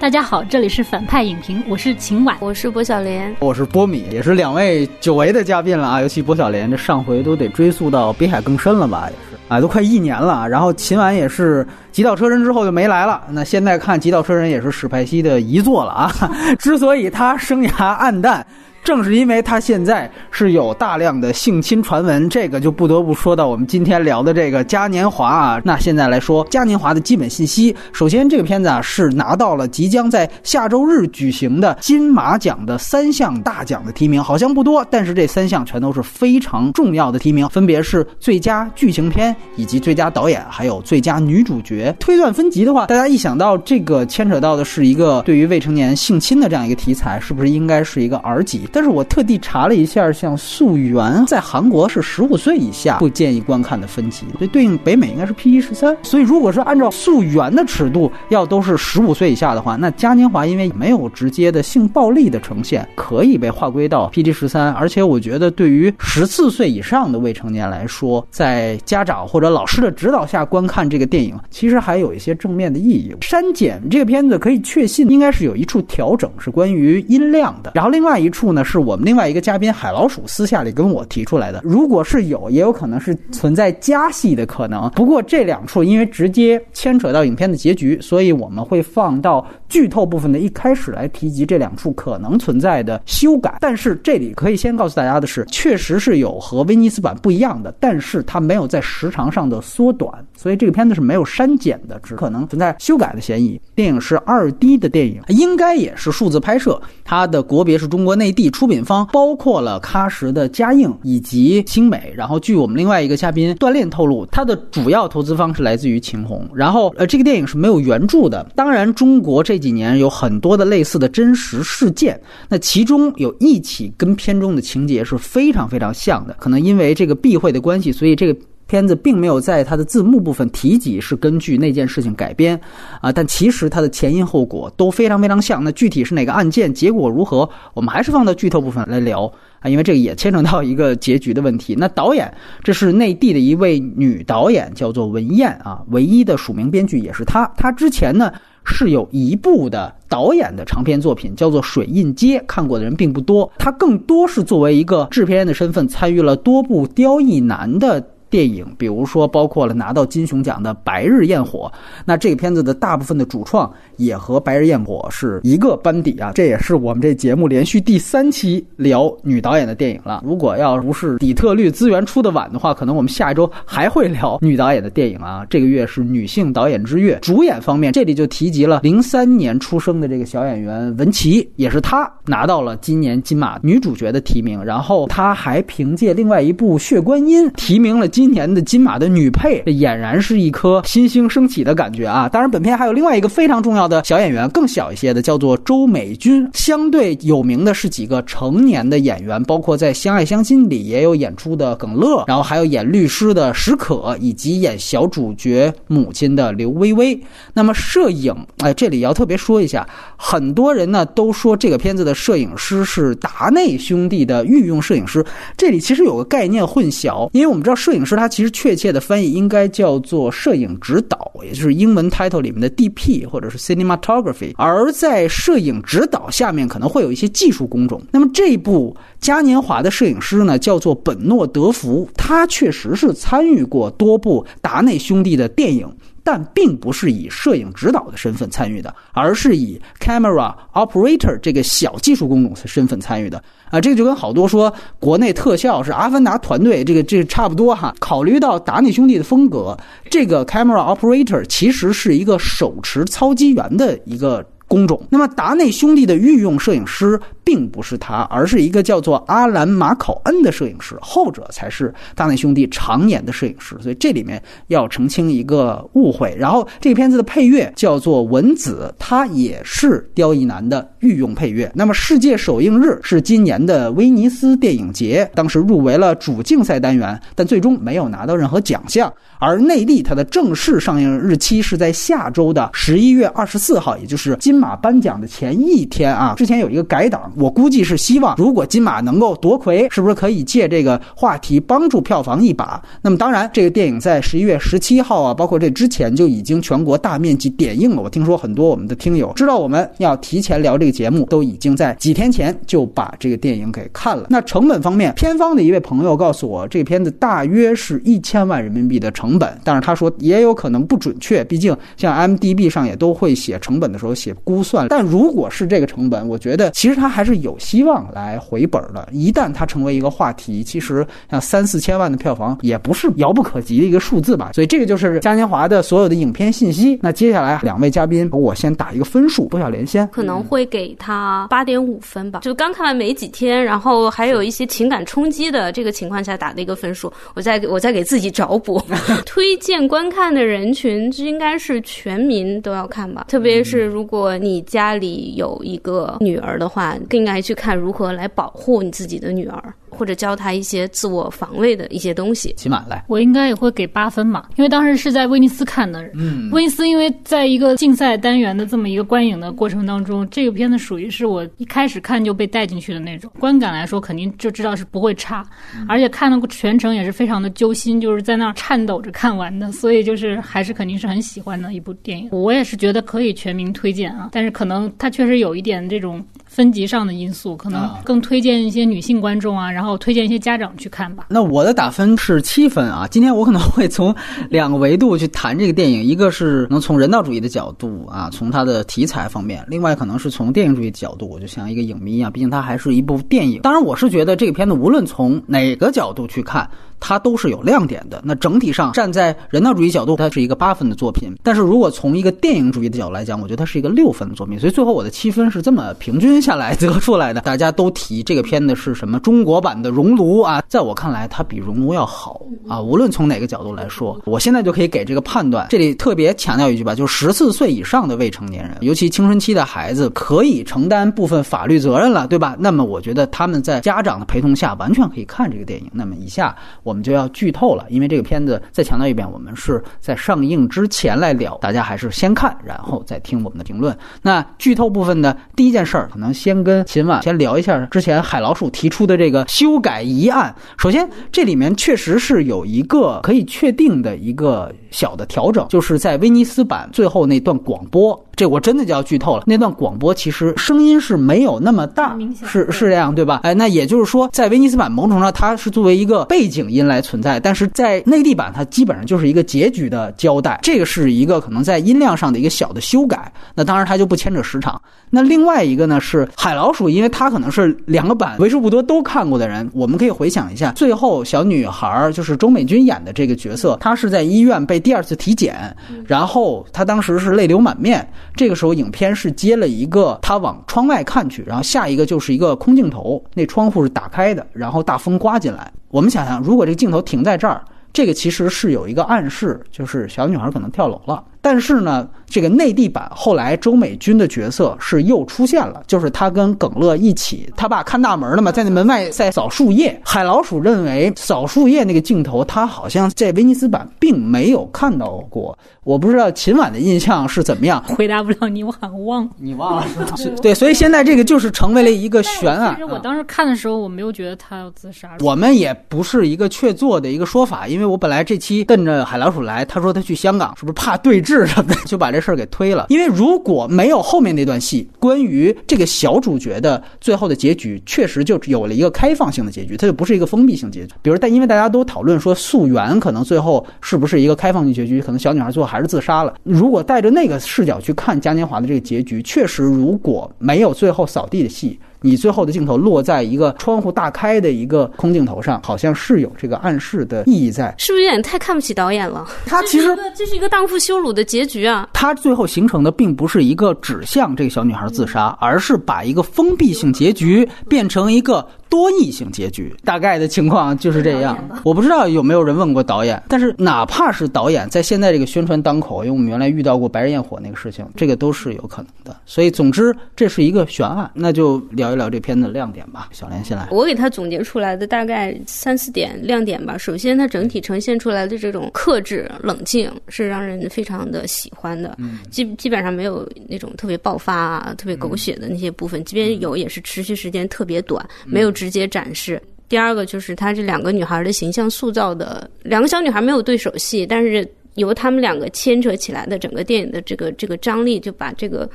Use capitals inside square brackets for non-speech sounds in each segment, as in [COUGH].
大家好，这里是反派影评，我是秦婉，我是薄晓莲，我是波米，也是两位久违的嘉宾了啊！尤其薄晓莲，这上回都得追溯到《北海更深》了吧？也是啊，都快一年了。然后秦婉也是《极道车神》之后就没来了。那现在看《极道车神》也是史派西的遗作了啊！[LAUGHS] 之所以他生涯暗淡。正是因为他现在是有大量的性侵传闻，这个就不得不说到我们今天聊的这个嘉年华啊。那现在来说嘉年华的基本信息，首先这个片子啊是拿到了即将在下周日举行的金马奖的三项大奖的提名，好像不多，但是这三项全都是非常重要的提名，分别是最佳剧情片以及最佳导演，还有最佳女主角。推断分级的话，大家一想到这个牵扯到的是一个对于未成年性侵的这样一个题材，是不是应该是一个 R 级？但是我特地查了一下，像《溯源》在韩国是十五岁以下不建议观看的分级，所以对应北美应该是 PG 十三。所以，如果是按照《溯源》的尺度，要都是十五岁以下的话，那《嘉年华》因为没有直接的性暴力的呈现，可以被划归到 PG 十三。而且，我觉得对于十四岁以上的未成年来说，在家长或者老师的指导下观看这个电影，其实还有一些正面的意义。删减这个片子可以确信，应该是有一处调整是关于音量的，然后另外一处呢是我们。另外一个嘉宾海老鼠私下里跟我提出来的，如果是有，也有可能是存在加戏的可能。不过这两处因为直接牵扯到影片的结局，所以我们会放到剧透部分的一开始来提及这两处可能存在的修改。但是这里可以先告诉大家的是，确实是有和威尼斯版不一样的，但是它没有在时长上的缩短，所以这个片子是没有删减的，只可能存在修改的嫌疑。电影是二 D 的电影，应该也是数字拍摄，它的国别是中国内地，出品。方包括了喀什的嘉映以及星美，然后据我们另外一个嘉宾锻炼透露，它的主要投资方是来自于秦虹。然后呃，这个电影是没有原著的。当然，中国这几年有很多的类似的真实事件，那其中有一起跟片中的情节是非常非常像的。可能因为这个避讳的关系，所以这个。片子并没有在它的字幕部分提及是根据那件事情改编，啊，但其实它的前因后果都非常非常像。那具体是哪个案件，结果如何，我们还是放到剧透部分来聊啊，因为这个也牵扯到一个结局的问题。那导演，这是内地的一位女导演，叫做文燕啊，唯一的署名编剧也是她。她之前呢是有一部的导演的长篇作品，叫做《水印街》，看过的人并不多。他更多是作为一个制片人的身份，参与了多部刁亦男的。电影，比如说包括了拿到金熊奖的《白日焰火》，那这个片子的大部分的主创也和《白日焰火》是一个班底啊。这也是我们这节目连续第三期聊女导演的电影了。如果要不是底特律资源出的晚的话，可能我们下一周还会聊女导演的电影啊。这个月是女性导演之月，主演方面这里就提及了零三年出生的这个小演员文琪，也是她拿到了今年金马女主角的提名。然后她还凭借另外一部《血观音》提名了金。今年的金马的女配，这俨然是一颗新星升起的感觉啊！当然，本片还有另外一个非常重要的小演员，更小一些的，叫做周美君。相对有名的是几个成年的演员，包括在《相爱相亲》里也有演出的耿乐，然后还有演律师的史可，以及演小主角母亲的刘薇薇。那么摄影，哎，这里要特别说一下，很多人呢都说这个片子的摄影师是达内兄弟的御用摄影师，这里其实有个概念混淆，因为我们知道摄影师。是它其实确切的翻译应该叫做摄影指导，也就是英文 title 里面的 DP 或者是 cinematography。而在摄影指导下面可能会有一些技术工种。那么这部嘉年华的摄影师呢，叫做本诺德福，他确实是参与过多部达内兄弟的电影。但并不是以摄影指导的身份参与的，而是以 camera operator 这个小技术工种身份参与的啊，这个就跟好多说国内特效是阿凡达团队，这个这差不多哈。考虑到达尼兄弟的风格，这个 camera operator 其实是一个手持操机员的一个。工种。那么达内兄弟的御用摄影师并不是他，而是一个叫做阿兰马考恩的摄影师，后者才是达内兄弟常年的摄影师。所以这里面要澄清一个误会。然后这个片子的配乐叫做文子，他也是刁亦男的御用配乐。那么世界首映日是今年的威尼斯电影节，当时入围了主竞赛单元，但最终没有拿到任何奖项。而内地它的正式上映日期是在下周的十一月二十四号，也就是今。马颁奖的前一天啊，之前有一个改档，我估计是希望如果金马能够夺魁，是不是可以借这个话题帮助票房一把？那么当然，这个电影在十一月十七号啊，包括这之前就已经全国大面积点映了。我听说很多我们的听友知道我们要提前聊这个节目，都已经在几天前就把这个电影给看了。那成本方面，片方的一位朋友告诉我，这片子大约是一千万人民币的成本，但是他说也有可能不准确，毕竟像 M D B 上也都会写成本的时候写估算。但如果是这个成本，我觉得其实它还是有希望来回本的。一旦它成为一个话题，其实像三四千万的票房也不是遥不可及的一个数字吧。所以这个就是嘉年华的所有的影片信息。那接下来两位嘉宾，我先打一个分数，不小莲先，可能会给他八点五分吧。就刚看完没几天，然后还有一些情感冲击的这个情况下打的一个分数。我再我再给自己找补，[LAUGHS] 推荐观看的人群应该是全民都要看吧。特别是如果你家里有一个女儿的话，更应该去看如何来保护你自己的女儿。或者教他一些自我防卫的一些东西。起码来，我应该也会给八分嘛，因为当时是在威尼斯看的。嗯，威尼斯因为在一个竞赛单元的这么一个观影的过程当中，这个片子属于是我一开始看就被带进去的那种，观感来说肯定就知道是不会差，而且看的全程也是非常的揪心，就是在那儿颤抖着看完的，所以就是还是肯定是很喜欢的一部电影。我也是觉得可以全民推荐啊，但是可能它确实有一点这种。分级上的因素，可能更推荐一些女性观众啊，然后推荐一些家长去看吧。那我的打分是七分啊。今天我可能会从两个维度去谈这个电影，一个是能从人道主义的角度啊，从它的题材方面；另外可能是从电影主义角度，我就像一个影迷一样，毕竟它还是一部电影。当然，我是觉得这个片子无论从哪个角度去看。它都是有亮点的。那整体上站在人道主义角度，它是一个八分的作品。但是如果从一个电影主义的角度来讲，我觉得它是一个六分的作品。所以最后我的七分是这么平均下来得出来的。大家都提这个片子是什么中国版的《熔炉》啊，在我看来，它比《熔炉》要好啊。无论从哪个角度来说，我现在就可以给这个判断。这里特别强调一句吧，就是十四岁以上的未成年人，尤其青春期的孩子，可以承担部分法律责任了，对吧？那么我觉得他们在家长的陪同下，完全可以看这个电影。那么以下。我们就要剧透了，因为这个片子再强调一遍，我们是在上映之前来聊，大家还是先看，然后再听我们的评论。那剧透部分呢，第一件事儿，可能先跟秦晚先聊一下之前海老鼠提出的这个修改疑案。首先，这里面确实是有一个可以确定的一个小的调整，就是在威尼斯版最后那段广播。这我真的就要剧透了。那段广播其实声音是没有那么大，是是这样对吧？哎，那也就是说，在威尼斯版某种程度上它是作为一个背景音来存在，但是在内地版它基本上就是一个结局的交代。这个是一个可能在音量上的一个小的修改。那当然它就不牵扯时长。那另外一个呢是海老鼠，因为他可能是两个版为数不多都看过的人，我们可以回想一下，最后小女孩就是周美君演的这个角色，她是在医院被第二次体检，然后她当时是泪流满面。这个时候，影片是接了一个她往窗外看去，然后下一个就是一个空镜头，那窗户是打开的，然后大风刮进来。我们想想，如果这个镜头停在这儿，这个其实是有一个暗示，就是小女孩可能跳楼了。但是呢。这个内地版后来周美君的角色是又出现了，就是他跟耿乐一起，他爸看大门了嘛，在那门外在扫树叶。海老鼠认为扫树叶那个镜头，他好像在威尼斯版并没有看到过。我不知道秦晚的印象是怎么样，回答不了你，我好像忘。你忘了是吧？[LAUGHS] 对，所以现在这个就是成为了一个悬案。其实我当时看的时候，我没有觉得他要自杀。我们也不是一个确凿的一个说法，因为我本来这期瞪着海老鼠来，他说他去香港，是不是怕对峙什么的，就把这。事儿给推了，因为如果没有后面那段戏，关于这个小主角的最后的结局，确实就有了一个开放性的结局，它就不是一个封闭性结局。比如，但因为大家都讨论说溯源可能最后是不是一个开放性结局，可能小女孩最后还是自杀了。如果带着那个视角去看嘉年华的这个结局，确实如果没有最后扫地的戏。你最后的镜头落在一个窗户大开的一个空镜头上，好像是有这个暗示的意义在，是不是有点太看不起导演了？他其实这是一个荡妇羞辱的结局啊！他最后形成的并不是一个指向这个小女孩自杀，而是把一个封闭性结局变成一个。多异性结局，大概的情况就是这样。我不知道有没有人问过导演，但是哪怕是导演，在现在这个宣传当口，因为我们原来遇到过《白日焰火》那个事情，这个都是有可能的。所以，总之这是一个悬案，那就聊一聊这片子亮点吧。小莲先来，我给他总结出来的大概三四点亮点吧。首先，它整体呈现出来的这种克制、冷静，是让人非常的喜欢的。基基本上没有那种特别爆发啊、特别狗血的那些部分，即便有，也是持续时间特别短，没有直接展示。第二个就是他这两个女孩的形象塑造的，两个小女孩没有对手戏，但是由他们两个牵扯起来的整个电影的这个这个张力，就把这个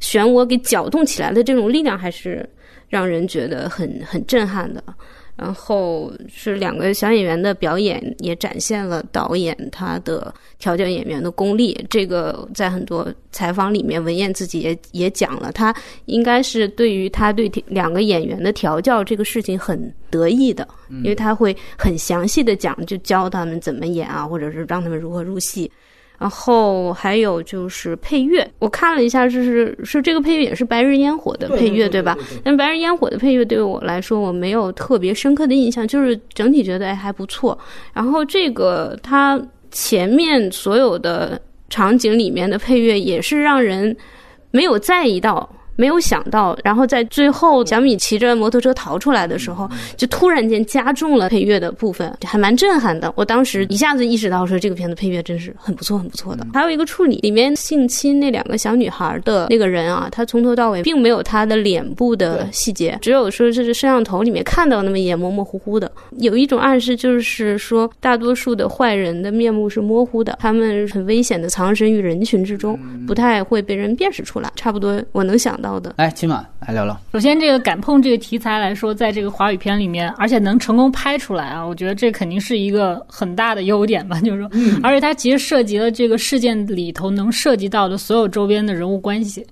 漩涡给搅动起来的这种力量，还是让人觉得很很震撼的。然后是两个小演员的表演，也展现了导演他的调教演员的功力。这个在很多采访里面，文彦自己也也讲了，他应该是对于他对两个演员的调教这个事情很得意的，因为他会很详细的讲，就教他们怎么演啊，或者是让他们如何入戏。然后还有就是配乐，我看了一下，就是是这个配乐也是《白日烟火》的配乐，对吧？但《白日烟火》的配乐对我来说，我没有特别深刻的印象，就是整体觉得哎还不错。然后这个它前面所有的场景里面的配乐也是让人没有在意到。没有想到，然后在最后小米骑着摩托车逃出来的时候，就突然间加重了配乐的部分，还蛮震撼的。我当时一下子意识到说，这个片子配乐真是很不错，很不错的。还有一个处理，里面性侵那两个小女孩的那个人啊，他从头到尾并没有他的脸部的细节，只有说这是摄像头里面看到那么一眼模模糊糊的，有一种暗示就是说，大多数的坏人的面目是模糊的，他们很危险的藏身于人群之中，不太会被人辨识出来。差不多我能想。到的，来，起码来聊聊。首先，这个敢碰这个题材来说，在这个华语片里面，而且能成功拍出来啊，我觉得这肯定是一个很大的优点吧。就是说，而且它其实涉及了这个事件里头能涉及到的所有周边的人物关系。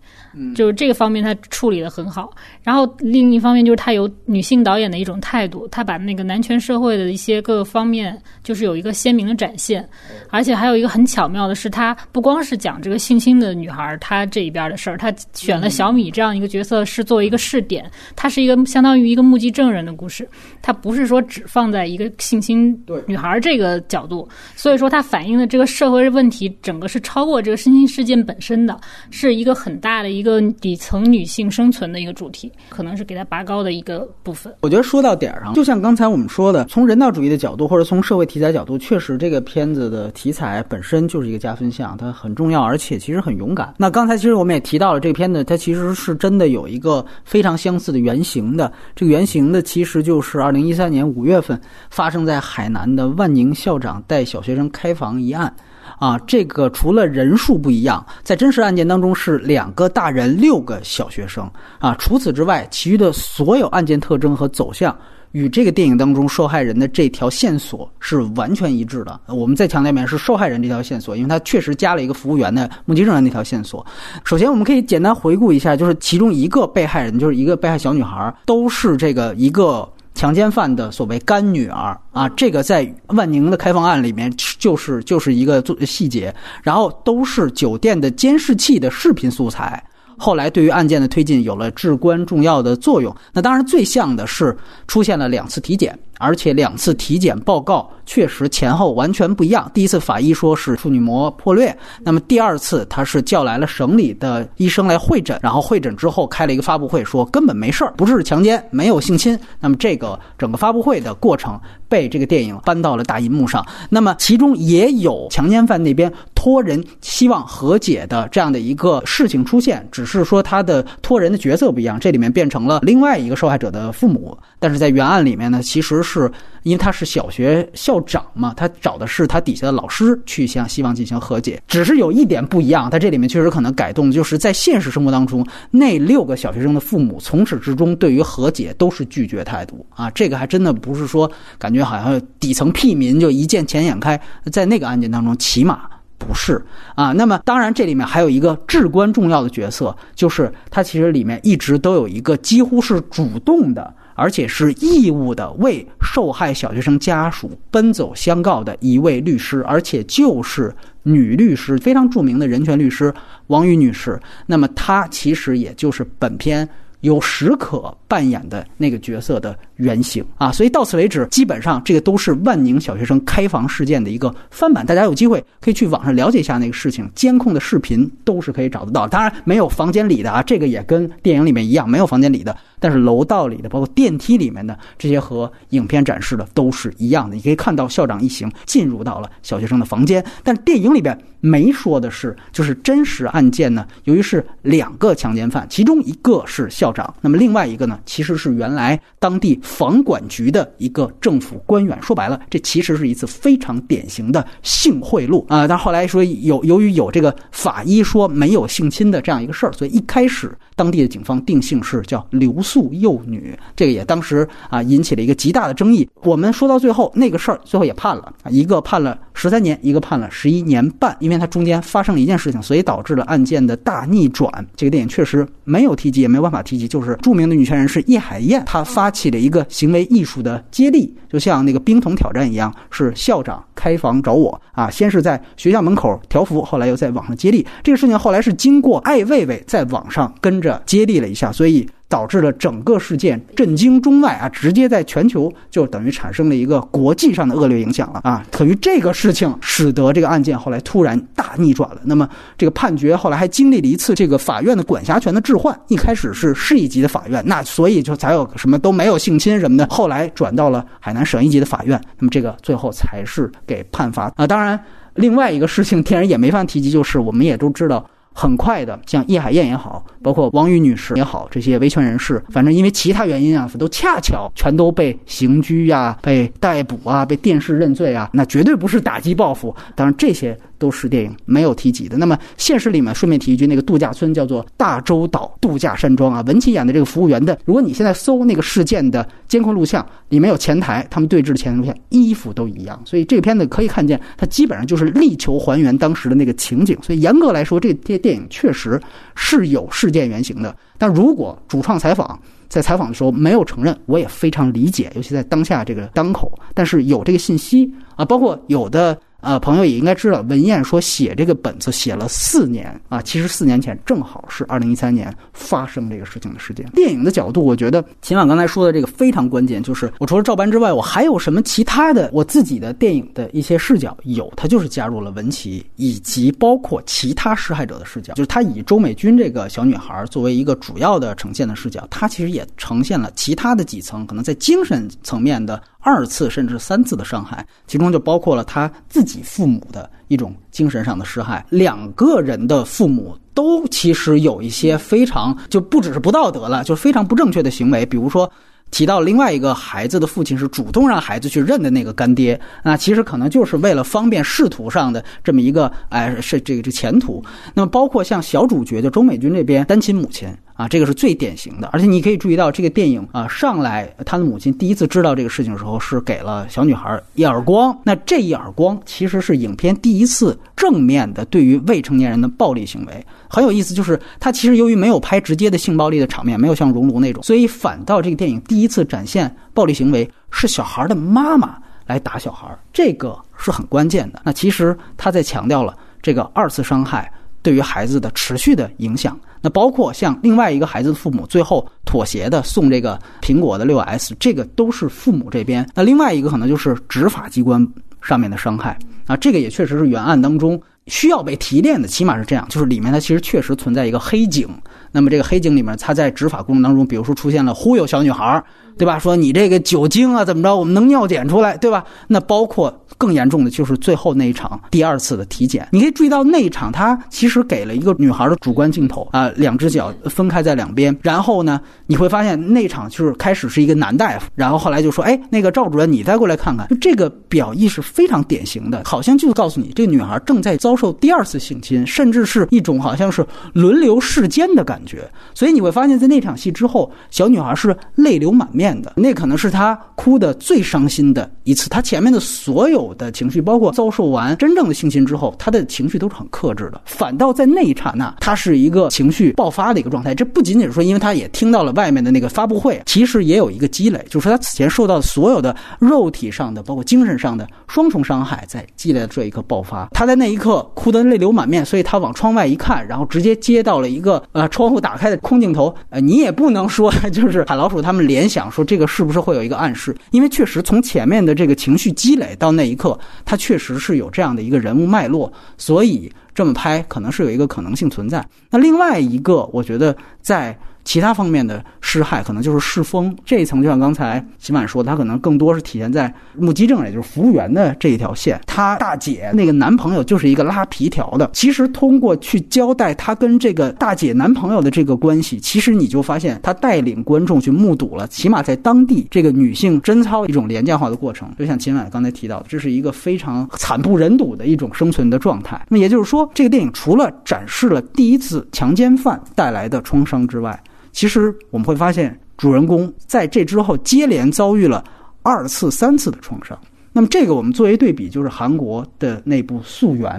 就是这个方面，他处理的很好。然后另一方面，就是他有女性导演的一种态度，他把那个男权社会的一些各个方面，就是有一个鲜明的展现。而且还有一个很巧妙的是，他不光是讲这个性侵的女孩她这一边的事儿，他选了小米这样一个角色是作为一个试点，他是一个相当于一个目击证人的故事，他不是说只放在一个性侵女孩这个角度。所以说，他反映的这个社会问题，整个是超过这个性侵事件本身的，是一个很大的一。一个底层女性生存的一个主题，可能是给它拔高的一个部分。我觉得说到点儿上，就像刚才我们说的，从人道主义的角度，或者从社会题材角度，确实这个片子的题材本身就是一个加分项，它很重要，而且其实很勇敢。那刚才其实我们也提到了，这个片子它其实是真的有一个非常相似的原型的。这个原型的其实就是二零一三年五月份发生在海南的万宁校长带小学生开房一案。啊，这个除了人数不一样，在真实案件当中是两个大人六个小学生啊。除此之外，其余的所有案件特征和走向与这个电影当中受害人的这条线索是完全一致的。我们再强调一遍，是受害人这条线索，因为他确实加了一个服务员的目击证人那条线索。首先，我们可以简单回顾一下，就是其中一个被害人，就是一个被害小女孩，都是这个一个。强奸犯的所谓干女儿啊，这个在万宁的开放案里面就是就是一个细节，然后都是酒店的监视器的视频素材，后来对于案件的推进有了至关重要的作用。那当然最像的是出现了两次体检。而且两次体检报告确实前后完全不一样。第一次法医说是处女膜破裂，那么第二次他是叫来了省里的医生来会诊，然后会诊之后开了一个发布会，说根本没事儿，不是强奸，没有性侵。那么这个整个发布会的过程被这个电影搬到了大银幕上。那么其中也有强奸犯那边托人希望和解的这样的一个事情出现，只是说他的托人的角色不一样，这里面变成了另外一个受害者的父母。但是在原案里面呢，其实是因为他是小学校长嘛，他找的是他底下的老师去向希望进行和解。只是有一点不一样，在这里面确实可能改动，就是在现实生活当中，那六个小学生的父母从始至终对于和解都是拒绝态度啊。这个还真的不是说感觉好像底层屁民就一见钱眼开，在那个案件当中，起码不是啊。那么当然，这里面还有一个至关重要的角色，就是他其实里面一直都有一个几乎是主动的。而且是义务的为受害小学生家属奔走相告的一位律师，而且就是女律师，非常著名的人权律师王宇女士。那么她其实也就是本片有史可扮演的那个角色的原型啊。所以到此为止，基本上这个都是万宁小学生开房事件的一个翻版。大家有机会可以去网上了解一下那个事情，监控的视频都是可以找得到。当然没有房间里的啊，这个也跟电影里面一样，没有房间里的。但是楼道里的，包括电梯里面的这些和影片展示的都是一样的。你可以看到校长一行进入到了小学生的房间，但是电影里边没说的是，就是真实案件呢，由于是两个强奸犯，其中一个是校长，那么另外一个呢，其实是原来当地房管局的一个政府官员。说白了，这其实是一次非常典型的性贿赂啊！但后来说有由于有这个法医说没有性侵的这样一个事儿，所以一开始当地的警方定性是叫留。宿幼女，这个也当时啊引起了一个极大的争议。我们说到最后，那个事儿最后也判了，一个判了十三年，一个判了十一年半。因为它中间发生了一件事情，所以导致了案件的大逆转。这个电影确实没有提及，也没有办法提及，就是著名的女权人士叶海燕，她发起了一个行为艺术的接力，就像那个冰桶挑战一样，是校长开房找我啊，先是在学校门口条幅，后来又在网上接力。这个事情后来是经过艾未未在网上跟着接力了一下，所以。导致了整个事件震惊中外啊，直接在全球就等于产生了一个国际上的恶劣影响了啊。等于这个事情使得这个案件后来突然大逆转了。那么这个判决后来还经历了一次这个法院的管辖权的置换，一开始是市一级的法院，那所以就才有什么都没有性侵什么的。后来转到了海南省一级的法院，那么这个最后才是给判罚啊。当然，另外一个事情，天然也没法提及，就是我们也都知道。很快的，像叶海燕也好，包括王宇女士也好，这些维权人士，反正因为其他原因啊，都恰巧全都被刑拘呀、被逮捕啊、被电视认罪啊，那绝对不是打击报复。当然这些。都是电影没有提及的。那么现实里面，顺便提一句，那个度假村叫做大洲岛度假山庄啊。文琪演的这个服务员的，如果你现在搜那个事件的监控录像，里面有前台，他们对峙的前台录像，衣服都一样。所以这个片子可以看见，它基本上就是力求还原当时的那个情景。所以严格来说，这些电影确实是有事件原型的。但如果主创采访在采访的时候没有承认，我也非常理解，尤其在当下这个当口。但是有这个信息啊，包括有的。啊，朋友也应该知道，文彦说写这个本子写了四年啊，其实四年前正好是二零一三年发生这个事情的时间。电影的角度，我觉得秦晚刚才说的这个非常关键，就是我除了照搬之外，我还有什么其他的我自己的电影的一些视角？有，他就是加入了文琪以及包括其他施害者的视角，就是他以周美君这个小女孩作为一个主要的呈现的视角，他其实也呈现了其他的几层，可能在精神层面的。二次甚至三次的伤害，其中就包括了他自己父母的一种精神上的施害。两个人的父母都其实有一些非常就不只是不道德了，就非常不正确的行为。比如说提到另外一个孩子的父亲是主动让孩子去认的那个干爹，那其实可能就是为了方便仕途上的这么一个哎是这个这前途。那么包括像小主角的周美君这边单亲母亲。啊，这个是最典型的，而且你可以注意到，这个电影啊，上来他的母亲第一次知道这个事情的时候，是给了小女孩一耳光。那这一耳光其实是影片第一次正面的对于未成年人的暴力行为，很有意思。就是他其实由于没有拍直接的性暴力的场面，没有像熔炉那种，所以反倒这个电影第一次展现暴力行为是小孩的妈妈来打小孩，这个是很关键的。那其实他在强调了这个二次伤害对于孩子的持续的影响。那包括像另外一个孩子的父母最后妥协的送这个苹果的六 S，这个都是父母这边。那另外一个可能就是执法机关上面的伤害啊，这个也确实是原案当中需要被提炼的，起码是这样。就是里面它其实确实存在一个黑警，那么这个黑警里面他在执法过程当中，比如说出现了忽悠小女孩。对吧？说你这个酒精啊，怎么着？我们能尿检出来，对吧？那包括更严重的就是最后那一场第二次的体检，你可以注意到那一场，他其实给了一个女孩的主观镜头啊，两只脚分开在两边。然后呢，你会发现那场就是开始是一个男大夫，然后后来就说：“哎，那个赵主任，你再过来看看。”就这个表意是非常典型的，好像就告诉你，这个女孩正在遭受第二次性侵，甚至是一种好像是轮流世间的感觉。所以你会发现在那场戏之后，小女孩是泪流满面。的那可能是他哭的最伤心的一次，他前面的所有的情绪，包括遭受完真正的性侵之后，他的情绪都是很克制的。反倒在那一刹那，他是一个情绪爆发的一个状态。这不仅仅是说，因为他也听到了外面的那个发布会，其实也有一个积累，就是说他此前受到的所有的肉体上的，包括精神上的双重伤害，在积累的这一刻爆发。他在那一刻哭得泪流满面，所以他往窗外一看，然后直接接到了一个呃窗户打开的空镜头，呃，你也不能说就是海老鼠他们联想说这个是不是会有一个暗示，因为确实从前面的这个情绪积累到那一刻，他确实是有这样的一个人物脉络，所以这么拍可能是有一个可能性存在。那另外一个，我觉得在。其他方面的施害可能就是世风这一层，就像刚才秦晚说，的，他可能更多是体现在目击证，也就是服务员的这一条线。他大姐那个男朋友就是一个拉皮条的。其实通过去交代他跟这个大姐男朋友的这个关系，其实你就发现他带领观众去目睹了，起码在当地这个女性贞操一种廉价化的过程。就像秦晚刚才提到的，这是一个非常惨不忍睹的一种生存的状态。那么也就是说，这个电影除了展示了第一次强奸犯带来的创伤之外，其实我们会发现，主人公在这之后接连遭遇了二次、三次的创伤。那么这个我们作为对比，就是韩国的那部《溯源》。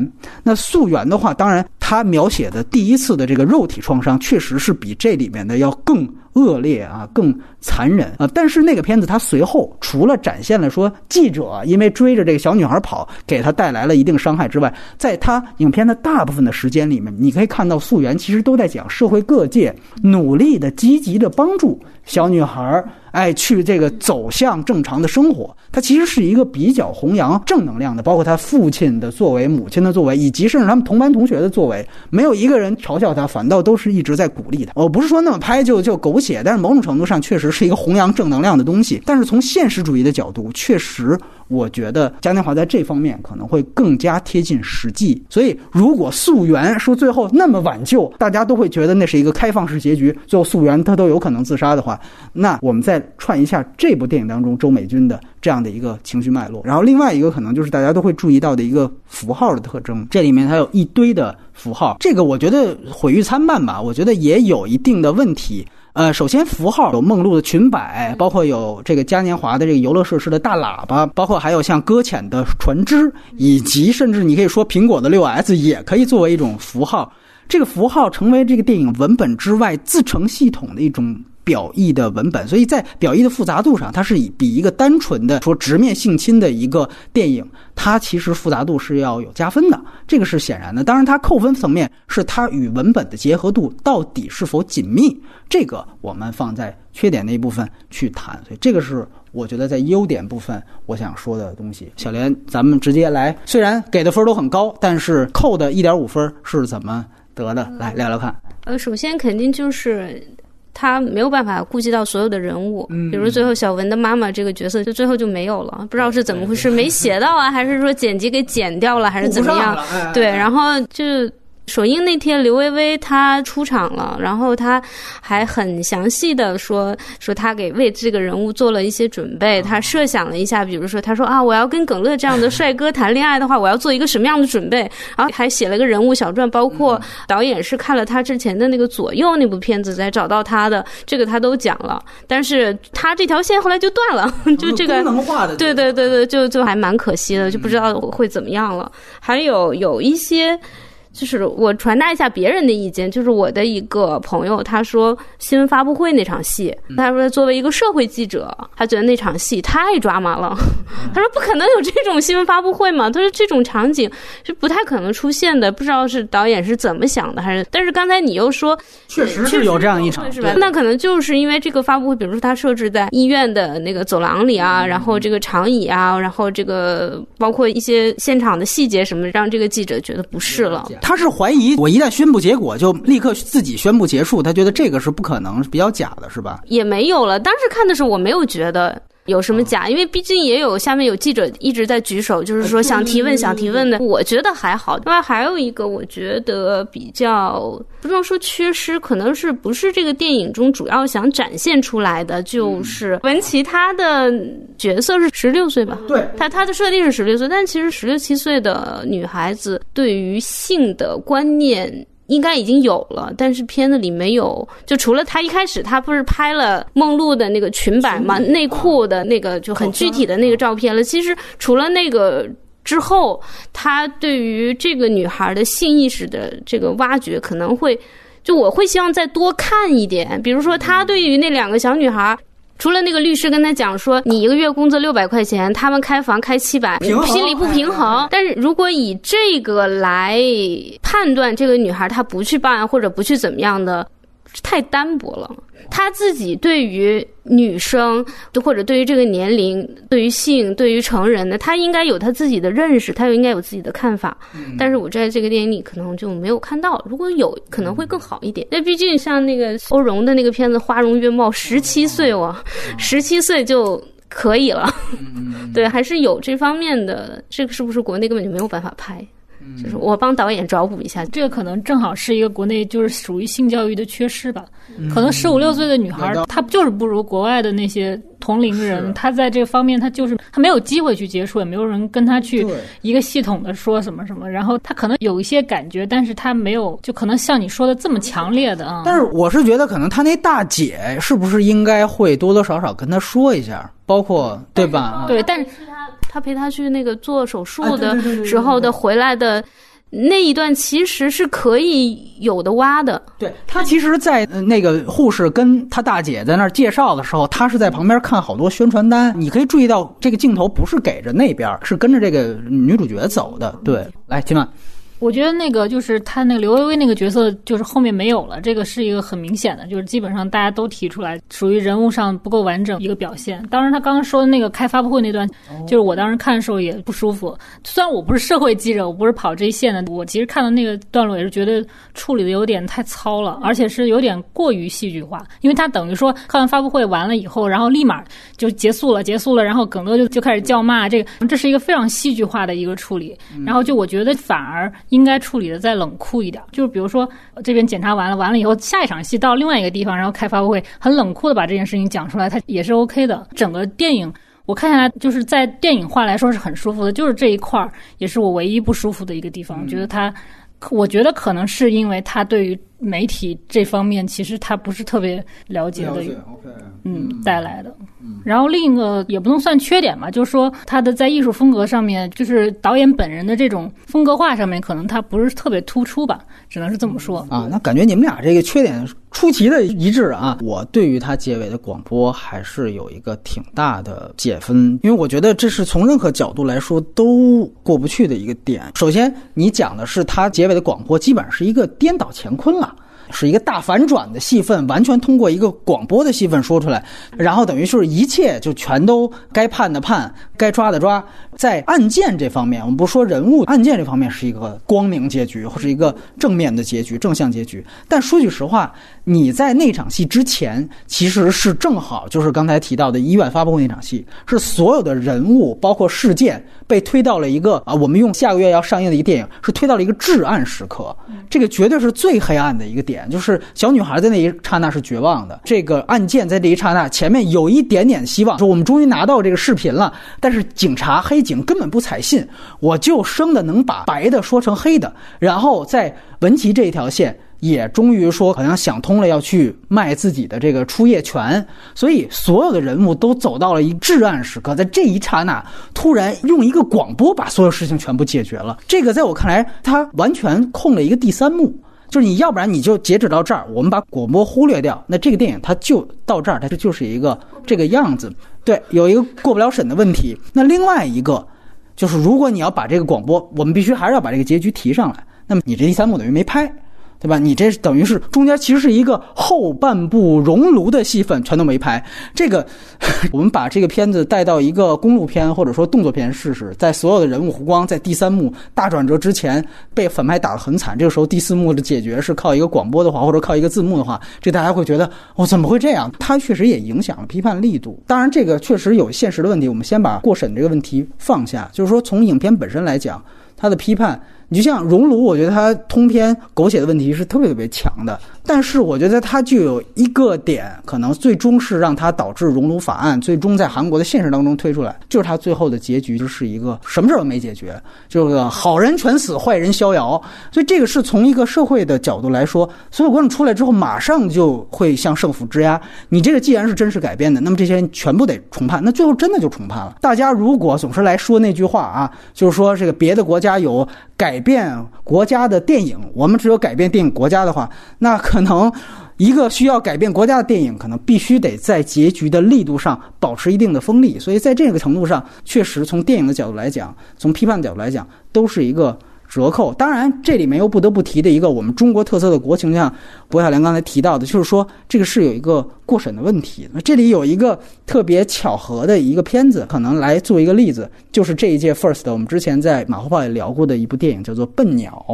那《溯源》的话，当然他描写的第一次的这个肉体创伤，确实是比这里面的要更恶劣啊，更残忍啊。但是那个片子他随后除了展现了说记者因为追着这个小女孩跑，给他带来了一定伤害之外，在他影片的大部分的时间里面，你可以看到《溯源》其实都在讲社会各界努力的、积极的帮助小女孩。哎，去这个走向正常的生活，他其实是一个比较弘扬正能量的，包括他父亲的作为、母亲的作为，以及甚至他们同班同学的作为，没有一个人嘲笑他，反倒都是一直在鼓励他。我不是说那么拍就就狗血，但是某种程度上确实是一个弘扬正能量的东西。但是从现实主义的角度，确实。我觉得嘉年华在这方面可能会更加贴近实际，所以如果溯源说最后那么挽救，大家都会觉得那是一个开放式结局，最后溯源他都有可能自杀的话，那我们再串一下这部电影当中周美君的这样的一个情绪脉络，然后另外一个可能就是大家都会注意到的一个符号的特征，这里面它有一堆的符号，这个我觉得毁誉参半吧，我觉得也有一定的问题。呃，首先符号有梦露的裙摆，包括有这个嘉年华的这个游乐设施的大喇叭，包括还有像搁浅的船只，以及甚至你可以说苹果的六 S 也可以作为一种符号。这个符号成为这个电影文本之外自成系统的一种。表意的文本，所以在表意的复杂度上，它是以比一个单纯的说直面性侵的一个电影，它其实复杂度是要有加分的，这个是显然的。当然，它扣分层面是它与文本的结合度到底是否紧密，这个我们放在缺点那一部分去谈。所以这个是我觉得在优点部分我想说的东西。小莲，咱们直接来，虽然给的分都很高，但是扣的一点五分是怎么得的？来聊聊看。呃，首先肯定就是。他没有办法顾及到所有的人物，比如最后小文的妈妈这个角色，就最后就没有了，不知道是怎么回事，没写到啊，还是说剪辑给剪掉了，还是怎么样？对，然后就。首映那天，刘薇薇她出场了，然后她还很详细的说说她给为这个人物做了一些准备，她设想了一下，比如说她说啊，我要跟耿乐这样的帅哥谈恋爱的话，我要做一个什么样的准备，然后还写了个人物小传，包括导演是看了他之前的那个左右那部片子才找到他的，这个他都讲了，但是他这条线后来就断了，[LAUGHS] 就这个对对对对，就就还蛮可惜的，就不知道会怎么样了，还有有一些。就是我传达一下别人的意见，就是我的一个朋友，他说新闻发布会那场戏，他说作为一个社会记者，他觉得那场戏太抓马了。他说不可能有这种新闻发布会嘛，他说这种场景是不太可能出现的，不知道是导演是怎么想的，还是？但是刚才你又说，确实是有这样一场，是吧？那可能就是因为这个发布会，比如说他设置在医院的那个走廊里啊，然后这个长椅啊，然后这个包括一些现场的细节什么，让这个记者觉得不适了。他是怀疑我一旦宣布结果就立刻自己宣布结束，他觉得这个是不可能，比较假的，是吧？也没有了。当时看的时候我没有觉得有什么假，因为毕竟也有下面有记者一直在举手，就是说想提问、想提问的。我觉得还好。另外还有一个，我觉得比较不能说缺失，可能是不是这个电影中主要想展现出来的，就是文琪她的角色是十六岁吧？对，她她的设定是十六岁，但其实十六七岁的女孩子对于性的观念应该已经有了，但是片子里没有。就除了他一开始，他不是拍了梦露的那个裙摆嘛，内裤的那个就很具体的那个照片了。其实除了那个之后，他对于这个女孩的性意识的这个挖掘，可能会就我会希望再多看一点。比如说，他对于那两个小女孩。除了那个律师跟他讲说，你一个月工资六百块钱，他们开房开七百，心里不平衡。但是如果以这个来判断这个女孩她不去报案或者不去怎么样的，太单薄了。他自己对于女生，或者对于这个年龄、对于性、对于成人的，他应该有他自己的认识，他又应该有自己的看法。但是我在这个电影里可能就没有看到，如果有可能会更好一点。那毕竟像那个欧荣的那个片子《花容月貌》，十七岁哇，十七岁就可以了。对，还是有这方面的。这个是不是国内根本就没有办法拍？就是我帮导演找补一下，这个可能正好是一个国内就是属于性教育的缺失吧。可能十五六岁的女孩，她就是不如国外的那些同龄人，她在这个方面，她就是她没有机会去接触，也没有人跟她去一个系统的说什么什么。然后她可能有一些感觉，但是她没有，就可能像你说的这么强烈的啊。但是我是觉得，可能她那大姐是不是应该会多多少少跟她说一下，包括对吧？对，但是她她陪他去那个做手术的时候的回来的。那一段其实是可以有的挖的。对他，其实，在那个护士跟他大姐在那儿介绍的时候，他是在旁边看好多宣传单。你可以注意到，这个镜头不是给着那边，是跟着这个女主角走的。对，来，今晚。我觉得那个就是他那个刘薇薇那个角色，就是后面没有了，这个是一个很明显的，就是基本上大家都提出来，属于人物上不够完整一个表现。当然，他刚刚说的那个开发布会那段，就是我当时看的时候也不舒服。虽然我不是社会记者，我不是跑这一线的，我其实看到那个段落也是觉得处理的有点太糙了，而且是有点过于戏剧化。因为他等于说看完发布会完了以后，然后立马就结束了，结束了，然后耿乐就就开始叫骂，这个这是一个非常戏剧化的一个处理。然后就我觉得反而。应该处理的再冷酷一点，就是比如说这边检查完了，完了以后下一场戏到另外一个地方，然后开发布会，很冷酷的把这件事情讲出来，它也是 OK 的。整个电影我看下来，就是在电影化来说是很舒服的，就是这一块儿也是我唯一不舒服的一个地方。我觉得他，我觉得可能是因为他对于媒体这方面其实他不是特别了解的，嗯，带来的。然后另一个也不能算缺点吧，就是说他的在艺术风格上面，就是导演本人的这种风格化上面，可能他不是特别突出吧，只能是这么说啊。那感觉你们俩这个缺点出奇的一致啊。我对于他结尾的广播还是有一个挺大的减分，因为我觉得这是从任何角度来说都过不去的一个点。首先，你讲的是他结尾的广播，基本上是一个颠倒乾坤了。是一个大反转的戏份，完全通过一个广播的戏份说出来，然后等于就是一切就全都该判的判，该抓的抓。在案件这方面，我们不说人物，案件这方面是一个光明结局，或是一个正面的结局、正向结局。但说句实话，你在那场戏之前，其实是正好就是刚才提到的医院发布会那场戏，是所有的人物包括事件被推到了一个啊，我们用下个月要上映的一个电影是推到了一个至暗时刻，这个绝对是最黑暗的一个点。就是小女孩在那一刹那是绝望的，这个案件在这一刹那前面有一点点希望，说我们终于拿到这个视频了，但是警察黑警根本不采信，我就生的能把白的说成黑的，然后在文琪这一条线也终于说好像想通了，要去卖自己的这个出业权，所以所有的人物都走到了一至暗时刻，在这一刹那突然用一个广播把所有事情全部解决了，这个在我看来，他完全空了一个第三幕。就是你要不然你就截止到这儿，我们把广播忽略掉，那这个电影它就到这儿，它就就是一个这个样子。对，有一个过不了审的问题。那另外一个就是，如果你要把这个广播，我们必须还是要把这个结局提上来，那么你这第三幕等于没拍。对吧？你这等于是中间其实是一个后半部熔炉的戏份，全都没拍。这个，[LAUGHS] 我们把这个片子带到一个公路片或者说动作片试试，在所有的人物弧光在第三幕大转折之前被反派打得很惨，这个时候第四幕的解决是靠一个广播的话，或者靠一个字幕的话，这大家会觉得哦怎么会这样？它确实也影响了批判力度。当然，这个确实有现实的问题，我们先把过审这个问题放下，就是说从影片本身来讲，它的批判。你就像《熔炉》，我觉得它通篇狗血的问题是特别特别强的。但是我觉得它就有一个点，可能最终是让它导致熔炉法案最终在韩国的现实当中推出来，就是它最后的结局就是一个什么事儿都没解决，就是好人全死，坏人逍遥。所以这个是从一个社会的角度来说，所有观众出来之后马上就会向政府施压。你这个既然是真实改编的，那么这些人全部得重判。那最后真的就重判了。大家如果总是来说那句话啊，就是说这个别的国家有改变国家的电影，我们只有改变电影国家的话，那。可能一个需要改变国家的电影，可能必须得在结局的力度上保持一定的锋利。所以在这个程度上，确实从电影的角度来讲，从批判的角度来讲，都是一个折扣。当然，这里面又不得不提的一个我们中国特色的国情，像博小莲刚才提到的，就是说这个是有一个过审的问题。那这里有一个特别巧合的一个片子，可能来做一个例子，就是这一届 First，我们之前在马后炮也聊过的一部电影，叫做《笨鸟》。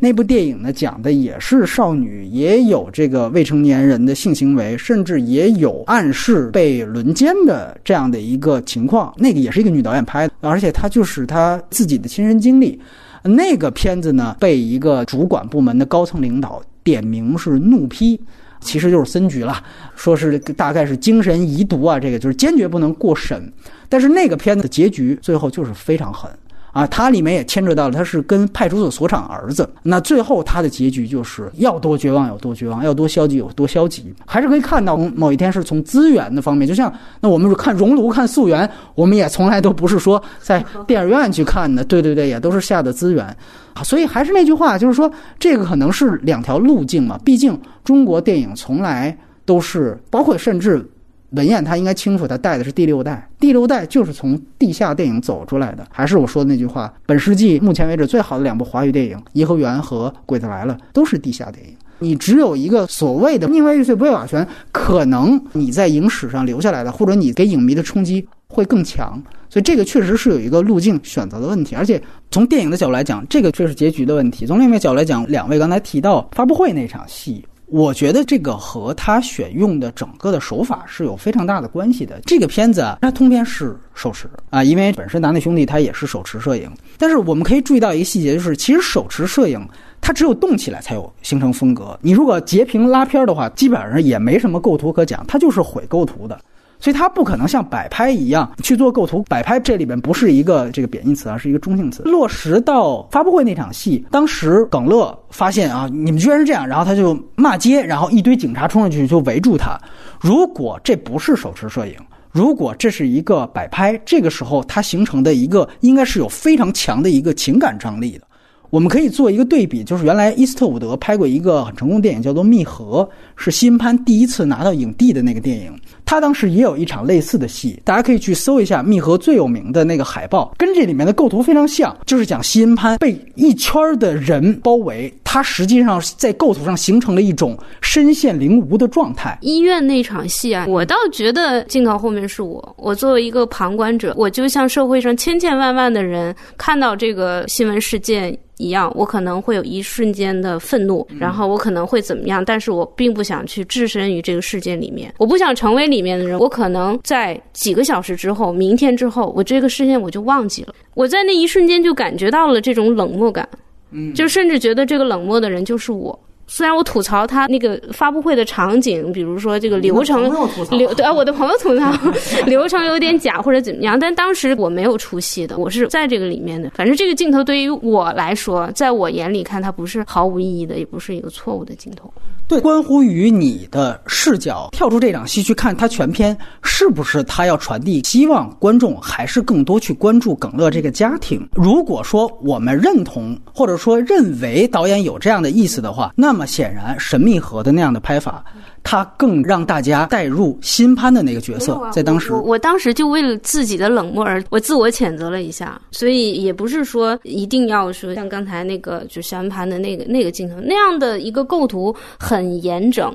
那部电影呢，讲的也是少女，也有这个未成年人的性行为，甚至也有暗示被轮奸的这样的一个情况。那个也是一个女导演拍的，而且她就是她自己的亲身经历。那个片子呢，被一个主管部门的高层领导点名是怒批，其实就是森局了，说是大概是精神遗毒啊，这个就是坚决不能过审。但是那个片子的结局最后就是非常狠。啊，它里面也牵扯到了，他是跟派出所所长儿子。那最后他的结局就是要多绝望有多绝望，要多消极有多消极。还是可以看到，某一天是从资源的方面，就像那我们看熔炉、看溯源，我们也从来都不是说在电影院去看的。对对对，也都是下的资源。啊，所以还是那句话，就是说这个可能是两条路径嘛。毕竟中国电影从来都是，包括甚至。文彦他应该清楚，他带的是第六代，第六代就是从地下电影走出来的。还是我说的那句话，本世纪目前为止最好的两部华语电影《颐和园》和《鬼子来了》都是地下电影。你只有一个所谓的宁为玉碎不为瓦全，可能你在影史上留下来的，或者你给影迷的冲击会更强。所以这个确实是有一个路径选择的问题。而且从电影的角度来讲，这个却是结局的问题。从另一个角度来讲，两位刚才提到发布会那场戏。我觉得这个和他选用的整个的手法是有非常大的关系的。这个片子啊，它通篇是手持啊，因为本身达内兄弟他也是手持摄影。但是我们可以注意到一个细节，就是其实手持摄影它只有动起来才有形成风格。你如果截屏拉片的话，基本上也没什么构图可讲，它就是毁构图的。所以它不可能像摆拍一样去做构图，摆拍这里边不是一个这个贬义词，而是一个中性词。落实到发布会那场戏，当时耿乐发现啊，你们居然是这样，然后他就骂街，然后一堆警察冲上去就围住他。如果这不是手持摄影，如果这是一个摆拍，这个时候它形成的一个应该是有非常强的一个情感张力的。我们可以做一个对比，就是原来伊斯特伍德拍过一个很成功的电影，叫做《密合》，是新潘第一次拿到影帝的那个电影。他当时也有一场类似的戏，大家可以去搜一下《密合》最有名的那个海报，跟这里面的构图非常像，就是讲西恩潘被一圈的人包围，他实际上在构图上形成了一种身陷囹圄的状态。医院那场戏啊，我倒觉得镜头后面是我，我作为一个旁观者，我就像社会上千千万万的人看到这个新闻事件。一样，我可能会有一瞬间的愤怒，然后我可能会怎么样？但是我并不想去置身于这个事件里面，我不想成为里面的人。我可能在几个小时之后，明天之后，我这个事件我就忘记了。我在那一瞬间就感觉到了这种冷漠感，嗯，就甚至觉得这个冷漠的人就是我。虽然我吐槽他那个发布会的场景，比如说这个流程流 [LAUGHS] 对啊，我的朋友吐槽 [LAUGHS] 流程有点假或者怎么样，但当时我没有出戏的，我是在这个里面的。反正这个镜头对于我来说，在我眼里看，它不是毫无意义的，也不是一个错误的镜头。对，关乎于你的视角跳出这场戏去看他全片，是不是他要传递希望观众还是更多去关注耿乐这个家庭？如果说我们认同或者说认为导演有这样的意思的话，那么显然《神秘河》的那样的拍法。他更让大家带入新潘的那个角色，在当时，我当时就为了自己的冷漠而我自我谴责了一下，所以也不是说一定要说像刚才那个就小潘的那个那个镜头那样的一个构图很严整。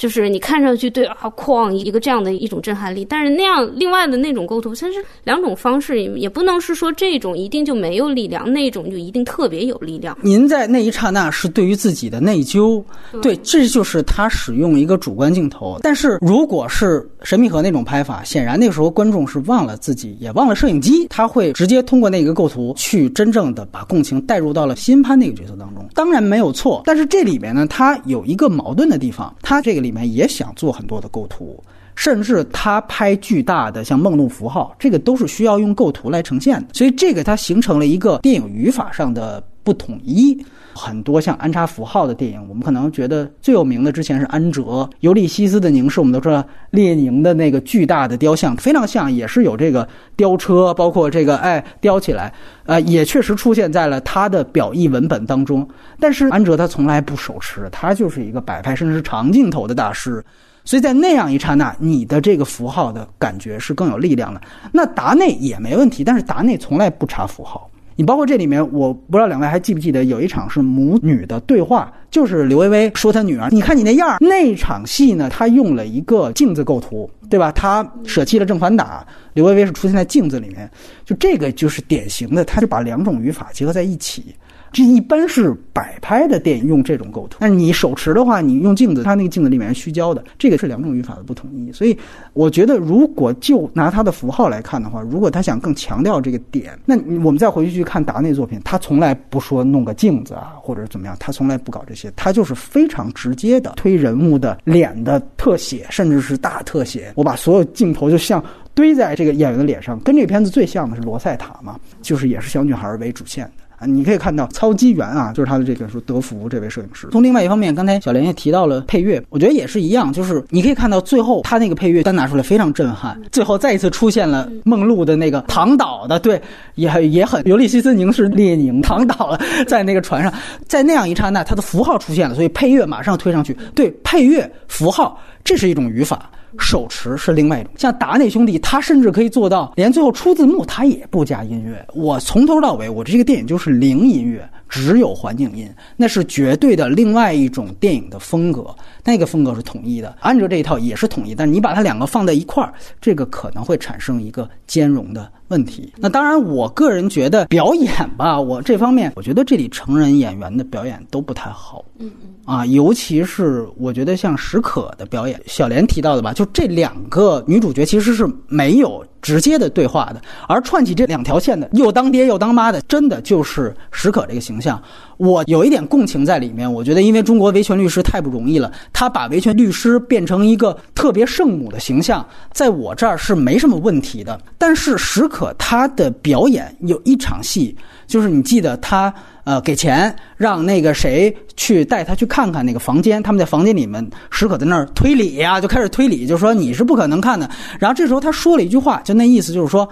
就是你看上去对啊，哐一个这样的一种震撼力，但是那样另外的那种构图，它是两种方式，也不能是说这种一定就没有力量，那种就一定特别有力量。您在那一刹那是对于自己的内疚，对，这就是他使用一个主观镜头。但是如果是神秘河那种拍法，显然那个时候观众是忘了自己，也忘了摄影机，他会直接通过那个构图去真正的把共情带入到了新潘那个角色当中。当然没有错，但是这里边呢，他有一个矛盾的地方，他这个里。里面也想做很多的构图，甚至他拍巨大的像梦露符号，这个都是需要用构图来呈现的。所以这个它形成了一个电影语法上的不统一。很多像安插符号的电影，我们可能觉得最有名的之前是安哲《尤利西斯的凝视》，我们都知道列宁的那个巨大的雕像非常像，也是有这个雕车，包括这个哎雕起来，呃，也确实出现在了他的表意文本当中。但是安哲他从来不手持，他就是一个摆拍甚至是长镜头的大师，所以在那样一刹那，你的这个符号的感觉是更有力量的。那达内也没问题，但是达内从来不插符号。你包括这里面，我不知道两位还记不记得有一场是母女的对话，就是刘薇薇说她女儿，你看你那样儿。那场戏呢，她用了一个镜子构图，对吧？她舍弃了正反打，刘薇薇是出现在镜子里面，就这个就是典型的，她就把两种语法结合在一起。这一般是摆拍的电影用这种构图，但你手持的话，你用镜子，它那个镜子里面是虚焦的，这个是两种语法的不统一。所以我觉得，如果就拿它的符号来看的话，如果他想更强调这个点，那我们再回去去看达内作品，他从来不说弄个镜子啊，或者怎么样，他从来不搞这些，他就是非常直接的推人物的脸的特写，甚至是大特写，我把所有镜头就像堆在这个演员的脸上，跟这个片子最像的是罗塞塔嘛，就是也是小女孩为主线的。啊，你可以看到操机员啊，就是他的这个说德福这位摄影师。从另外一方面，刚才小莲也提到了配乐，我觉得也是一样，就是你可以看到最后他那个配乐单拿出来非常震撼。最后再一次出现了梦露的那个躺倒的，对，也也很尤利西斯凝视列宁躺倒了在那个船上，在那样一刹那，他的符号出现了，所以配乐马上推上去。对，配乐符号，这是一种语法。手持是另外一种，像达内兄弟，他甚至可以做到连最后出字幕他也不加音乐。我从头到尾，我这个电影就是零音乐，只有环境音，那是绝对的另外一种电影的风格。那个风格是统一的，安哲这一套也是统一，但是你把它两个放在一块儿，这个可能会产生一个兼容的问题。那当然，我个人觉得表演吧，[LAUGHS] 我这方面我觉得这里成人演员的表演都不太好。嗯嗯。啊，尤其是我觉得像史可的表演，小莲提到的吧，就这两个女主角其实是没有直接的对话的，而串起这两条线的，又当爹又当妈的，真的就是史可这个形象。我有一点共情在里面，我觉得因为中国维权律师太不容易了，他把维权律师变成一个特别圣母的形象，在我这儿是没什么问题的。但是史可可他的表演有一场戏，就是你记得他。呃，给钱让那个谁去带他去看看那个房间。他们在房间里面，史可在那儿推理呀，就开始推理，就说你是不可能看的。然后这时候他说了一句话，就那意思就是说，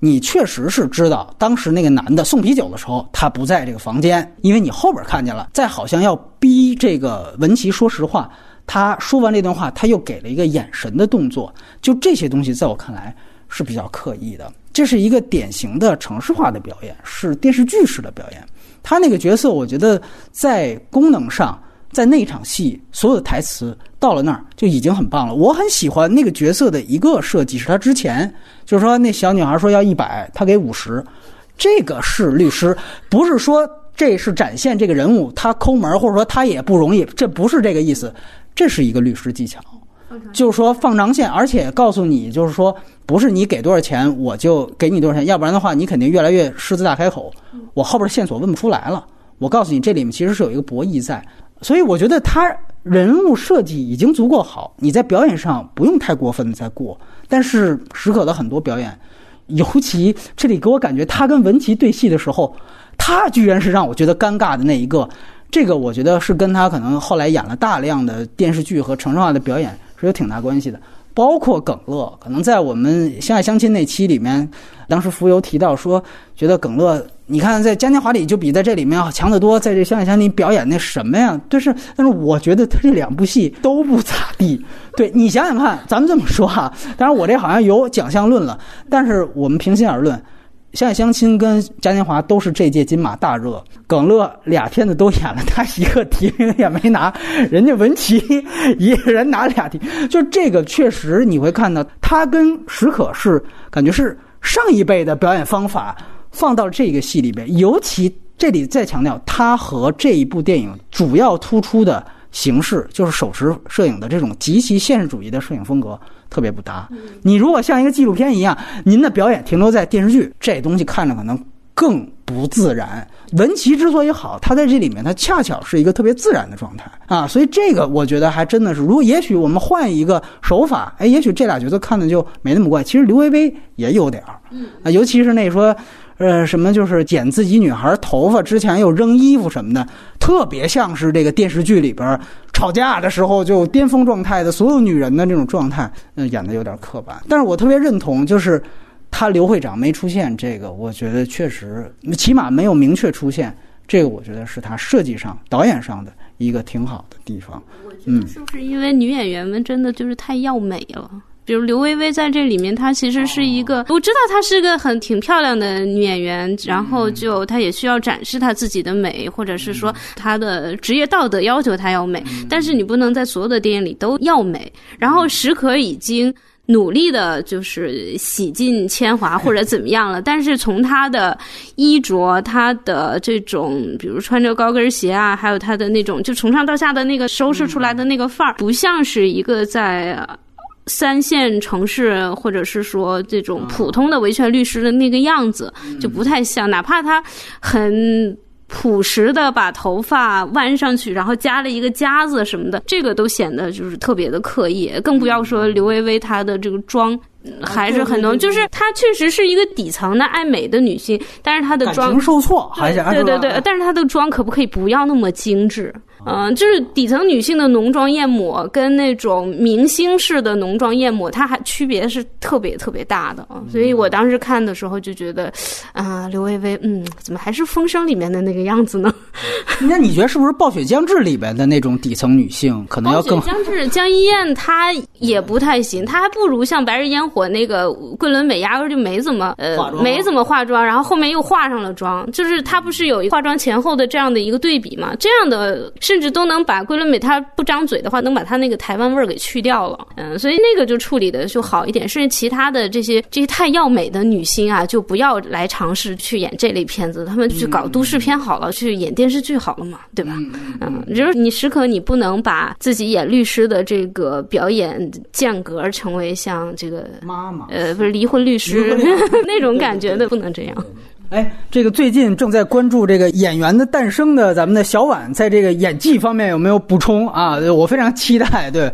你确实是知道当时那个男的送啤酒的时候他不在这个房间，因为你后边看见了。再好像要逼这个文琪说实话，他说完这段话，他又给了一个眼神的动作。就这些东西，在我看来是比较刻意的。这是一个典型的城市化的表演，是电视剧式的表演。他那个角色，我觉得在功能上，在那场戏所有的台词到了那儿就已经很棒了。我很喜欢那个角色的一个设计，是他之前就是说那小女孩说要一百，他给五十，这个是律师，不是说这是展现这个人物他抠门，或者说他也不容易，这不是这个意思，这是一个律师技巧。就是说放长线，而且告诉你，就是说不是你给多少钱我就给你多少钱，要不然的话你肯定越来越狮子大开口，我后边线索问不出来了。我告诉你，这里面其实是有一个博弈在，所以我觉得他人物设计已经足够好，你在表演上不用太过分的再过。但是史可的很多表演，尤其这里给我感觉他跟文琪对戏的时候，他居然是让我觉得尴尬的那一个。这个我觉得是跟他可能后来演了大量的电视剧和城市化的表演。是有挺大关系的，包括耿乐，可能在我们相爱相亲那期里面，当时浮游提到说，觉得耿乐，你看在《嘉年华》里就比在这里面要强得多，在这相爱相亲表演那什么呀？但是，但是我觉得他这两部戏都不咋地。对你想想看，咱们这么说哈，当然我这好像有奖项论了，但是我们平心而论。相爱相亲跟嘉年华都是这届金马大热，耿乐俩片子都演了，他一个提名也没拿，人家文琪一人拿俩提，就这个确实你会看到他跟史可是感觉是上一辈的表演方法放到这个戏里边，尤其这里再强调他和这一部电影主要突出的形式就是手持摄影的这种极其现实主义的摄影风格。特别不搭。你如果像一个纪录片一样，您的表演停留在电视剧，这东西看着可能更不自然。文琪之所以好，他在这里面，他恰巧是一个特别自然的状态啊，所以这个我觉得还真的是，如果也许我们换一个手法，哎，也许这俩角色看的就没那么怪。其实刘薇薇也有点儿，啊，尤其是那说。呃，什么就是剪自己女孩头发之前又扔衣服什么的，特别像是这个电视剧里边吵架的时候就巅峰状态的所有女人的那种状态，嗯，演的有点刻板。但是我特别认同，就是他刘会长没出现这个，我觉得确实起码没有明确出现这个，我觉得是他设计上、导演上的一个挺好的地方。嗯，是不是因为女演员们真的就是太要美了？比如刘薇薇在这里面，她其实是一个，我知道她是个很挺漂亮的女演员，然后就她也需要展示她自己的美，或者是说她的职业道德要求她要美，但是你不能在所有的电影里都要美。然后石可已经。努力的，就是洗尽铅华或者怎么样了。[LAUGHS] 但是从她的衣着，她的这种，比如穿着高跟鞋啊，还有她的那种，就从上到下的那个收拾出来的那个范儿，不像是一个在三线城市或者是说这种普通的维权律师的那个样子，就不太像。哪怕她很。朴实的把头发弯上去，然后加了一个夹子什么的，这个都显得就是特别的刻意。更不要说刘薇薇她的这个妆还是很浓，就是她确实是一个底层的爱美的女性，但是她的妆受挫，还是对对对，但是她的妆可不可以不要那么精致？嗯，就是底层女性的浓妆艳抹跟那种明星式的浓妆艳抹，它还区别是特别特别大的啊。所以我当时看的时候就觉得，啊，刘薇薇，嗯，怎么还是《风声》里面的那个样子呢？[LAUGHS] 那你觉得是不是《暴雪将至》里边的那种底层女性可能要更？暴雪将至，江一燕她也不太行，她还不如像《白日烟火》那个桂纶镁，压根就没怎么呃没怎么化妆，然后后面又化上了妆，就是她不是有一化妆前后的这样的一个对比嘛？这样的。甚至都能把桂纶镁她不张嘴的话，能把她那个台湾味儿给去掉了。嗯，所以那个就处理的就好一点。甚至其他的这些这些太要美的女星啊，就不要来尝试去演这类片子，他们去搞都市片好了，去演电视剧好了嘛，对吧？嗯，就是你时刻你不能把自己演律师的这个表演间隔成为像这个妈妈呃不是离婚律师 [LAUGHS] 那种感觉的，不能这样。哎，这个最近正在关注这个演员的诞生的咱们的小婉，在这个演技方面有没有补充啊？我非常期待，对。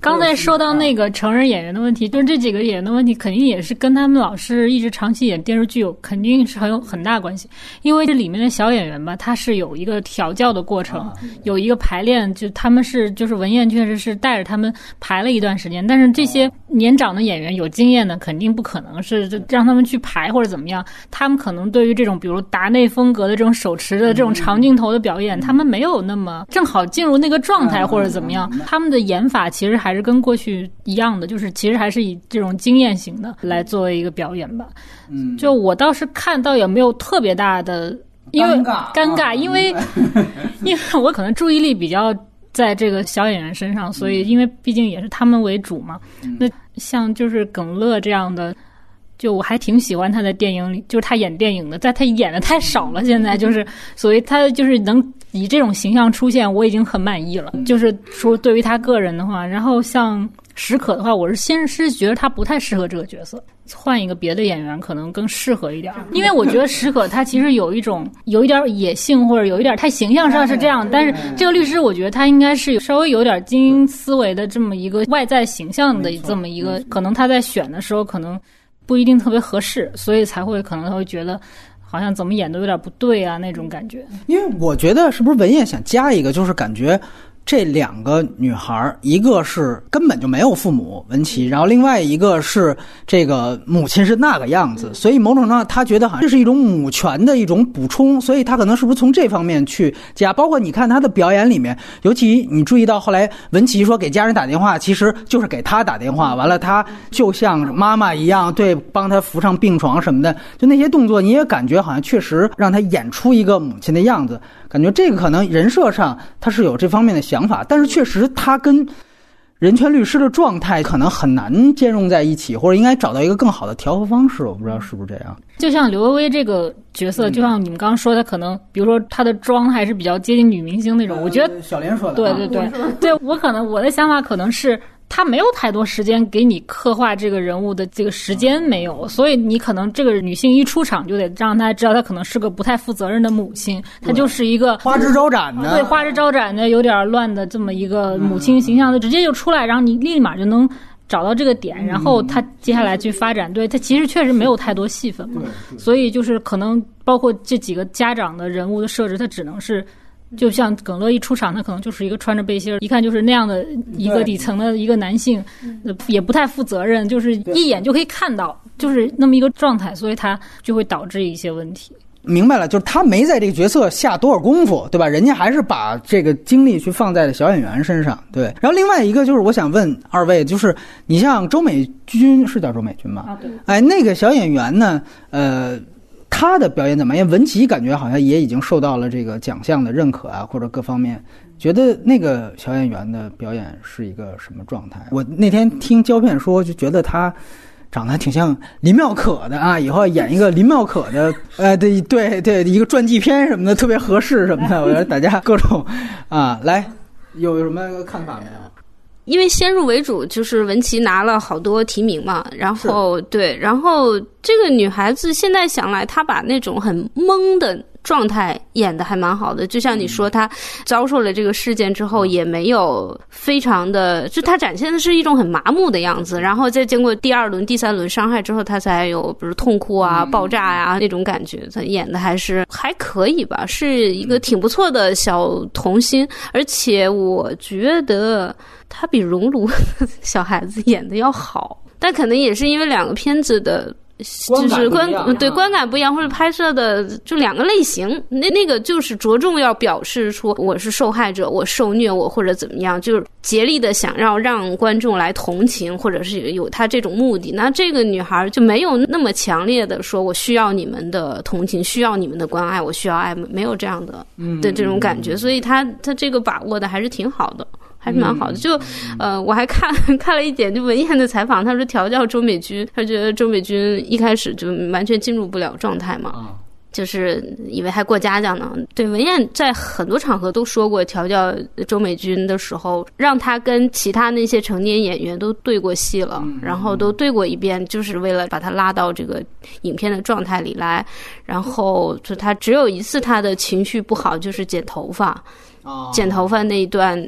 刚才说到那个成人演员的问题，就是这几个演员的问题，肯定也是跟他们老师一直长期演电视剧有，肯定是很有很大关系。因为这里面的小演员吧，他是有一个调教的过程，有一个排练，就他们是就是文彦确实是带着他们排了一段时间。但是这些年长的演员有经验的，肯定不可能是让他们去排或者怎么样。他们可能对于这种比如达内风格的这种手持的这种长镜头的表演，他们没有那么正好进入那个状态或者怎么样。他们的演法其实还。还是跟过去一样的，就是其实还是以这种经验型的来作为一个表演吧。嗯，就我倒是看到也没有特别大的，因为尴尬，因为 [LAUGHS] 因为我可能注意力比较在这个小演员身上，所以因为毕竟也是他们为主嘛。那像就是耿乐这样的。就我还挺喜欢他的电影里，就是他演电影的，在他演的太少了。现在就是，所以他就是能以这种形象出现，我已经很满意了。就是说，对于他个人的话，然后像史可的话，我是先是觉得他不太适合这个角色，换一个别的演员可能更适合一点。因为我觉得史可他其实有一种有一点野性，或者有一点他形象上是这样，但是这个律师我觉得他应该是稍微有点精英思维的这么一个外在形象的这么一个，可能他在选的时候可能。不一定特别合适，所以才会可能他会觉得，好像怎么演都有点不对啊那种感觉。因为我觉得是不是文彦想加一个，就是感觉。这两个女孩，一个是根本就没有父母文琪，然后另外一个是这个母亲是那个样子，所以某种程度上，他觉得好像这是一种母权的一种补充，所以她可能是不是从这方面去加？包括你看她的表演里面，尤其你注意到后来文琪说给家人打电话，其实就是给她打电话，完了她就像妈妈一样，对，帮她扶上病床什么的，就那些动作，你也感觉好像确实让她演出一个母亲的样子。感觉这个可能人设上他是有这方面的想法，但是确实他跟人权律师的状态可能很难兼容在一起，或者应该找到一个更好的调和方式。我不知道是不是这样。就像刘薇薇这个角色，就像你们刚刚说，她可能比如说她的妆还是比较接近女明星那种。我觉得小莲说的，对对对，对我可能我的想法可能是。他没有太多时间给你刻画这个人物的这个时间没有，所以你可能这个女性一出场就得让大家知道她可能是个不太负责任的母亲，她就是一个花枝招展的，对花枝招展的有点乱的这么一个母亲形象就，直接就出来，然后你立马就能找到这个点，然后她接下来去发展，对她其实确实没有太多戏份嘛，所以就是可能包括这几个家长的人物的设置，他只能是。就像耿乐一出场，他可能就是一个穿着背心儿，一看就是那样的一个底层的一个男性，也不太负责任，就是一眼就可以看到，就是那么一个状态，所以他就会导致一些问题。明白了，就是他没在这个角色下多少功夫，对吧？人家还是把这个精力去放在了小演员身上，对。然后另外一个就是我想问二位，就是你像周美君是叫周美君吗？啊，对。哎，那个小演员呢？呃，他的表演怎么样？文琪感觉好像也已经受到了这个奖项的认可啊，或者各方面，觉得那个小演员的表演是一个什么状态？我那天听胶片说，就觉得他。长得还挺像林妙可的啊，以后演一个林妙可的，呃，对对对，一个传记片什么的特别合适什么的，我觉得大家各种啊，来有什么看法没有？因为先入为主，就是文琪拿了好多提名嘛，然后对，然后这个女孩子现在想来，她把那种很懵的。状态演的还蛮好的，就像你说，他遭受了这个事件之后，也没有非常的，就他展现的是一种很麻木的样子。然后再经过第二轮、第三轮伤害之后，他才有比如痛哭啊、爆炸呀那种感觉。他演的还是还可以吧，是一个挺不错的小童星。而且我觉得他比熔炉 [LAUGHS] 小孩子演的要好，但可能也是因为两个片子的。就是观对观感不一样，或者拍摄的就两个类型。那那个就是着重要表示出我是受害者，我受虐，我或者怎么样，就是竭力的想要让观众来同情，或者是有他这种目的。那这个女孩就没有那么强烈的说，我需要你们的同情，需要你们的关爱，我需要爱，没有这样的的这种感觉。所以她她这个把握的还是挺好的。还是蛮好的，就，呃，我还看 [LAUGHS] 看了一点，就文彦的采访，他说调教周美君，他觉得周美君一开始就完全进入不了状态嘛，就是以为还过家家呢。对，文彦在很多场合都说过，调教周美君的时候，让他跟其他那些成年演员都对过戏了，然后都对过一遍，就是为了把他拉到这个影片的状态里来。然后就他只有一次他的情绪不好，就是剪头发。剪头发那一段，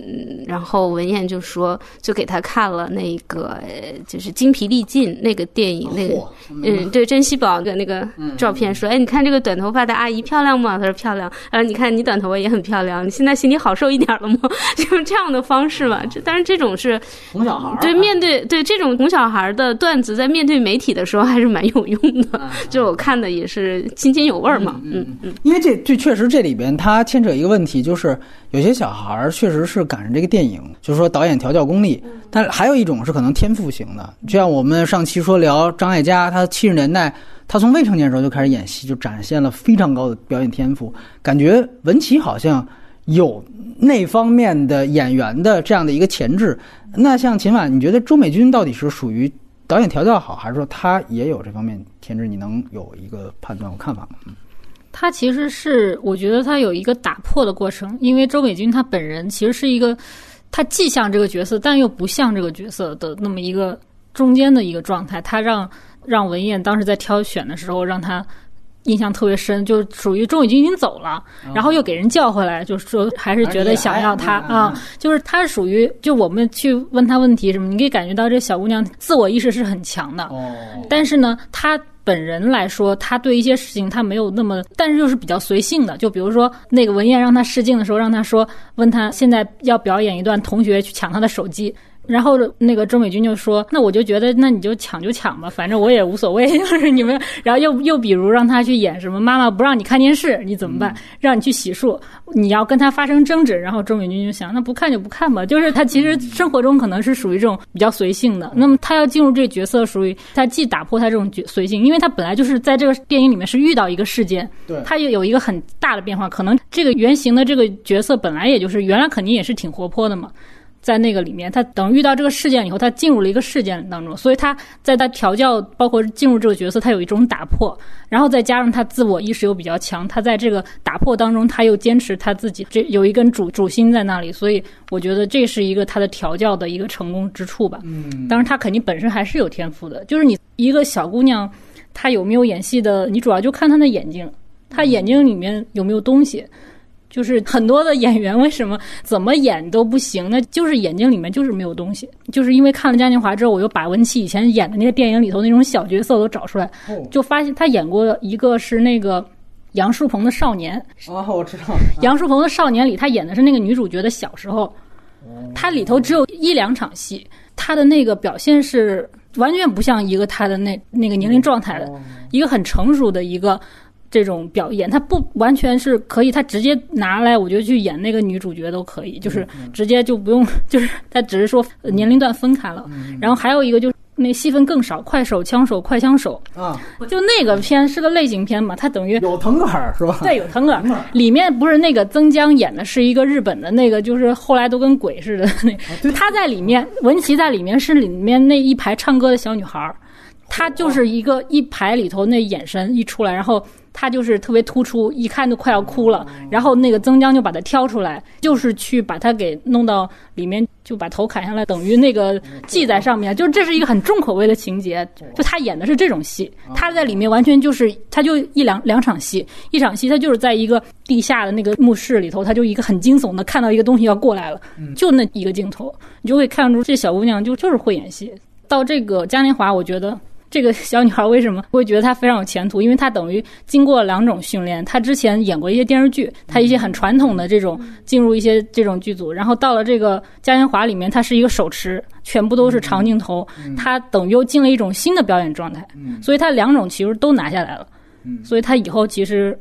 然后文彦就说，就给他看了那个，就是精疲力尽那个电影，那个，嗯，对，珍稀宝的那个照片，说，哎，你看这个短头发的阿姨漂亮吗？他说漂亮。然后你看你短头发也很漂亮，你现在心里好受一点了吗？[LAUGHS] 就是这样的方式吧。这当然这种是哄小孩，对，面对对这种哄小孩的段子，在面对媒体的时候还是蛮有用的。就我看的也是津津有味嘛。嗯嗯，因为这这确实这里边它牵扯一个问题，就是。有些小孩儿确实是赶上这个电影，就是说导演调教功力，但还有一种是可能天赋型的，就像我们上期说聊张艾嘉，他七十年代他从未成年时候就开始演戏，就展现了非常高的表演天赋。感觉文琪好像有那方面的演员的这样的一个潜质。那像秦婉，你觉得周美君到底是属于导演调教好，还是说他也有这方面潜质？你能有一个判断和看法吗？他其实是，我觉得他有一个打破的过程，因为周美君她本人其实是一个，他既像这个角色，但又不像这个角色的那么一个中间的一个状态。他让让文彦当时在挑选的时候，让他印象特别深，就是属于周美君已经走了，然后又给人叫回来，就是说还是觉得想要她啊，就是他属于就我们去问他问题什么，你可以感觉到这小姑娘自我意识是很强的，但是呢，她。本人来说，他对一些事情他没有那么，但是又是比较随性的。就比如说那个文彦让他试镜的时候，让他说问他现在要表演一段同学去抢他的手机。然后那个周美君就说：“那我就觉得，那你就抢就抢吧，反正我也无所谓。[LAUGHS] 就是你们，然后又又比如让他去演什么妈妈不让你看电视，你怎么办？让你去洗漱，你要跟他发生争执。然后周美君就想，那不看就不看吧。就是他其实生活中可能是属于这种比较随性的。那么他要进入这个角色，属于他既打破他这种角随性，因为他本来就是在这个电影里面是遇到一个事件，对，他又有一个很大的变化。可能这个原型的这个角色本来也就是原来肯定也是挺活泼的嘛。”在那个里面，他等遇到这个事件以后，他进入了一个事件当中，所以他在他调教，包括进入这个角色，他有一种打破，然后再加上他自我意识又比较强，他在这个打破当中，他又坚持他自己这有一根主主心在那里，所以我觉得这是一个他的调教的一个成功之处吧。嗯，当然他肯定本身还是有天赋的，就是你一个小姑娘，她有没有演戏的，你主要就看她的眼睛，她眼睛里面有没有东西。就是很多的演员为什么怎么演都不行？那就是眼睛里面就是没有东西。就是因为看了嘉年华之后，我又把文琪以前演的那些电影里头那种小角色都找出来，就发现他演过一个是那个杨树鹏的少年。哦，我知道。杨树鹏的少年里，他演的是那个女主角的小时候。他里头只有一两场戏，他的那个表现是完全不像一个他的那那个年龄状态的，一个很成熟的一个。这种表演，他不完全是可以，他直接拿来，我觉得去演那个女主角都可以，就是直接就不用，[LAUGHS] 就是他只是说年龄段分开了。然后还有一个就是那戏份更少，快手、枪手、快枪手啊，就那个片是个类型片嘛，它等于有腾格尔是吧？对，有腾格尔。里面不是那个曾江演的是一个日本的那个，就是后来都跟鬼似的那，他在里面，文琪在里面是里面那一排唱歌的小女孩儿。他就是一个一排里头那眼神一出来，然后他就是特别突出，一看就快要哭了。然后那个曾江就把他挑出来，就是去把他给弄到里面，就把头砍下来，等于那个系在上面。就是这是一个很重口味的情节，就他演的是这种戏，他在里面完全就是他就一两两场戏，一场戏他就是在一个地下的那个墓室里头，他就一个很惊悚的看到一个东西要过来了，就那一个镜头，你就会看出这小姑娘就就是会演戏。到这个嘉年华，我觉得。这个小女孩为什么会觉得她非常有前途？因为她等于经过两种训练，她之前演过一些电视剧，她一些很传统的这种进入一些这种剧组，然后到了这个嘉年华里面，她是一个手持，全部都是长镜头，她等于又进了一种新的表演状态，所以她两种其实都拿下来了，所以她以后其实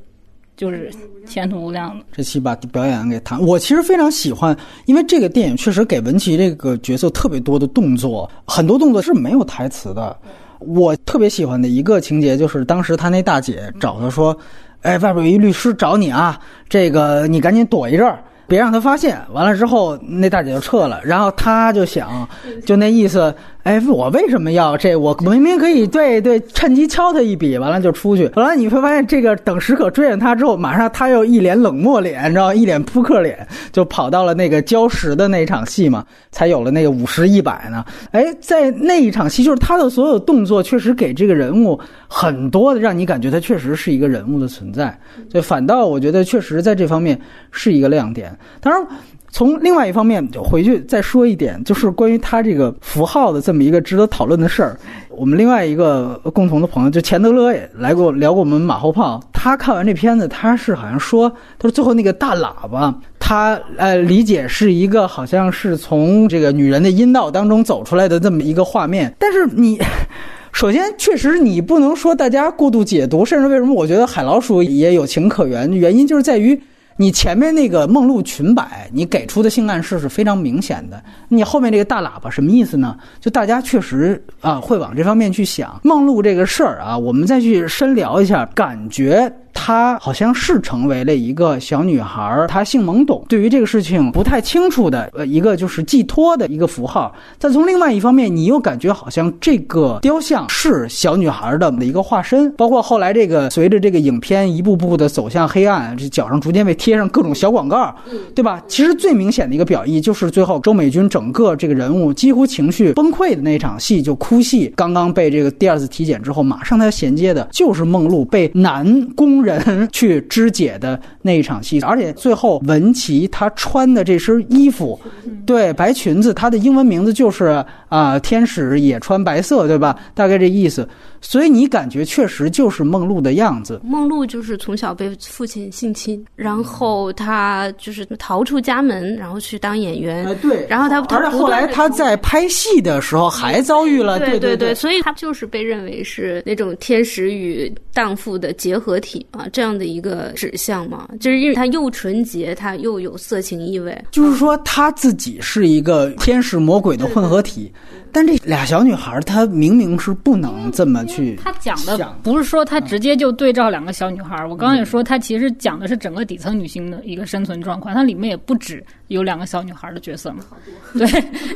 就是前途无量的。这期把表演给谈，我其实非常喜欢，因为这个电影确实给文琪这个角色特别多的动作，很多动作是没有台词的。我特别喜欢的一个情节，就是当时他那大姐找他说：“哎，外边有一律师找你啊，这个你赶紧躲一阵儿。”别让他发现。完了之后，那大姐就撤了。然后他就想，就那意思，哎，我为什么要这？我明明可以对对，趁机敲他一笔，完了就出去。后来你会发现，这个等时可追上他之后，马上他又一脸冷漠脸，你知道，一脸扑克脸，就跑到了那个礁石的那场戏嘛，才有了那个五十一百呢。哎，在那一场戏，就是他的所有动作，确实给这个人物很多的，让你感觉他确实是一个人物的存在。所以反倒我觉得，确实在这方面是一个亮点。当然，从另外一方面就回去再说一点，就是关于他这个符号的这么一个值得讨论的事儿。我们另外一个共同的朋友就钱德勒也来过聊过我们马后炮。他看完这片子，他是好像说，他说最后那个大喇叭，他呃理解是一个好像是从这个女人的阴道当中走出来的这么一个画面。但是你 [LAUGHS] 首先确实你不能说大家过度解读，甚至为什么我觉得海老鼠也有情可原，原因就是在于。你前面那个梦露裙摆，你给出的性暗示是非常明显的。你后面这个大喇叭什么意思呢？就大家确实啊会往这方面去想梦露这个事儿啊，我们再去深聊一下，感觉。她好像是成为了一个小女孩，她性懵懂，对于这个事情不太清楚的，呃，一个就是寄托的一个符号。再从另外一方面，你又感觉好像这个雕像是小女孩的的一个化身。包括后来这个随着这个影片一步步的走向黑暗，这脚上逐渐被贴上各种小广告，对吧？其实最明显的一个表意就是最后周美君整个这个人物几乎情绪崩溃的那场戏，就哭戏，刚刚被这个第二次体检之后，马上他衔接的就是梦露被男工。人去肢解的那一场戏，而且最后文琪她穿的这身衣服，对白裙子，她的英文名字就是啊，天使也穿白色，对吧？大概这意思。所以你感觉确实就是梦露的样子。梦露就是从小被父亲性侵，然后她就是逃出家门，然后去当演员。哎，对。然后她，后来她在拍戏的时候还遭遇了，对对对。所以她就是被认为是那种天使与荡妇的结合体啊，这样的一个指向嘛。就是因为她又纯洁，她又有色情意味。就是说她自己是一个天使魔鬼的混合体。但这俩小女孩，她明明是不能这么去。她讲的不是说他直接就对照两个小女孩。我刚刚也说，他其实讲的是整个底层女性的一个生存状况。它里面也不止有两个小女孩的角色嘛。[LAUGHS] 对，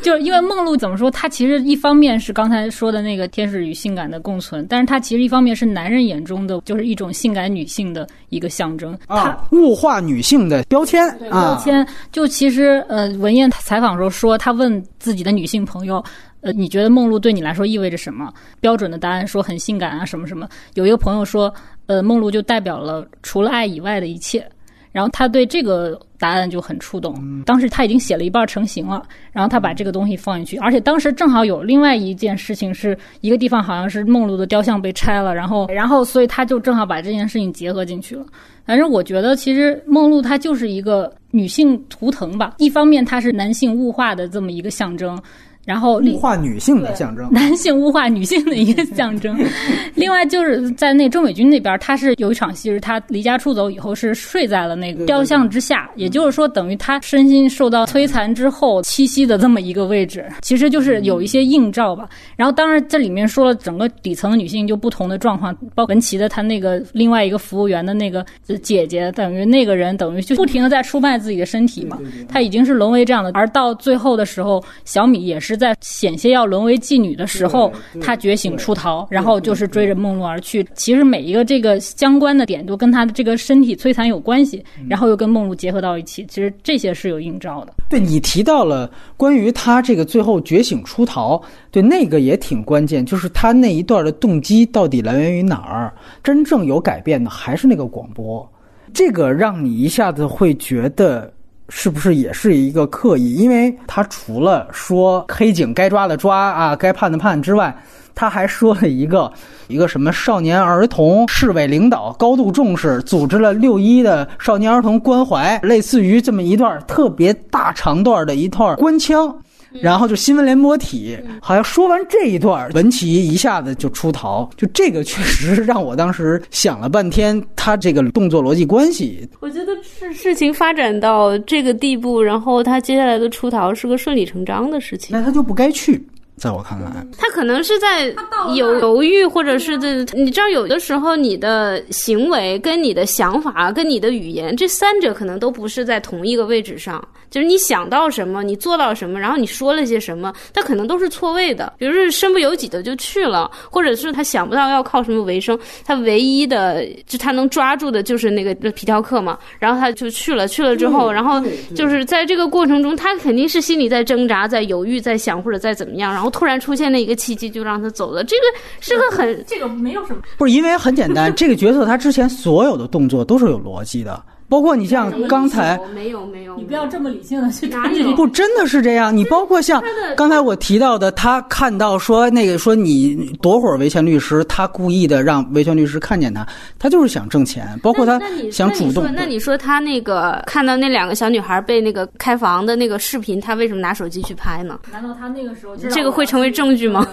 就是因为梦露怎么说，她其实一方面是刚才说的那个天使与性感的共存，但是她其实一方面是男人眼中的就是一种性感女性的一个象征。啊，物化女性的标签标签。就其实呃，文燕采访时候说，她问自己的女性朋友。呃，你觉得梦露对你来说意味着什么？标准的答案说很性感啊，什么什么。有一个朋友说，呃，梦露就代表了除了爱以外的一切。然后他对这个答案就很触动。当时他已经写了一半成型了，然后他把这个东西放进去，而且当时正好有另外一件事情，是一个地方好像是梦露的雕像被拆了，然后，然后所以他就正好把这件事情结合进去了。反正我觉得，其实梦露她就是一个女性图腾吧。一方面，她是男性物化的这么一个象征。然后物化女性的象征，男性物化女性的一个象征。[LAUGHS] 另外就是在那郑伟军那边，他是有一场戏是他离家出走以后是睡在了那个雕像之下，也就是说等于他身心受到摧残之后栖息的这么一个位置，其实就是有一些映照吧。然后当然这里面说了整个底层的女性就不同的状况，包括文琪的她那个另外一个服务员的那个姐姐，等于那个人等于就不停的在出卖自己的身体嘛，她已经是沦为这样的，而到最后的时候，小米也是。在险些要沦为妓女的时候，他觉醒出逃，然后就是追着梦露而去。其实每一个这个相关的点都跟他的这个身体摧残有关系，然后又跟梦露结合到一起。其实这些是有映照的。对你提到了关于他这个最后觉醒出逃，对那个也挺关键，就是他那一段的动机到底来源于哪儿？真正有改变的还是那个广播，这个让你一下子会觉得。是不是也是一个刻意？因为他除了说黑警该抓的抓啊，该判的判之外，他还说了一个 [LAUGHS] 一个什么少年儿童市委领导高度重视，组织了六一的少年儿童关怀，类似于这么一段特别大长段的一段官腔。然后就新闻联播体，好像说完这一段，文琪一下子就出逃，就这个确实让我当时想了半天，他这个动作逻辑关系。我觉得事事情发展到这个地步，然后他接下来的出逃是个顺理成章的事情。那他就不该去。在我看来，他可能是在有犹豫，或者是这，你知道，有的时候你的行为跟你的想法跟你的语言，这三者可能都不是在同一个位置上。就是你想到什么，你做到什么，然后你说了些什么，他可能都是错位的。比如说身不由己的就去了，或者是他想不到要靠什么为生，他唯一的就他能抓住的就是那个皮条客嘛，然后他就去了。去了之后，然后就是在这个过程中，他肯定是心里在挣扎，在犹豫，在想或者在怎么样，然后。突然出现了一个契机，就让他走了。这个是个很，这个没有什么，不是因为很简单，这个角色他之前所有的动作都是有逻辑的。包括你像刚才没有没有，你不要这么理性的去看。不，真的是这样。你包括像刚才我提到的，他看到说那个说你躲会儿维权律师，他故意的让维权律师看见他，他就是想挣钱。包括他想主动。那你说他那个看到那两个小女孩被那个开房的那个视频，他为什么拿手机去拍呢？难道他那个时候这个会成为证据吗？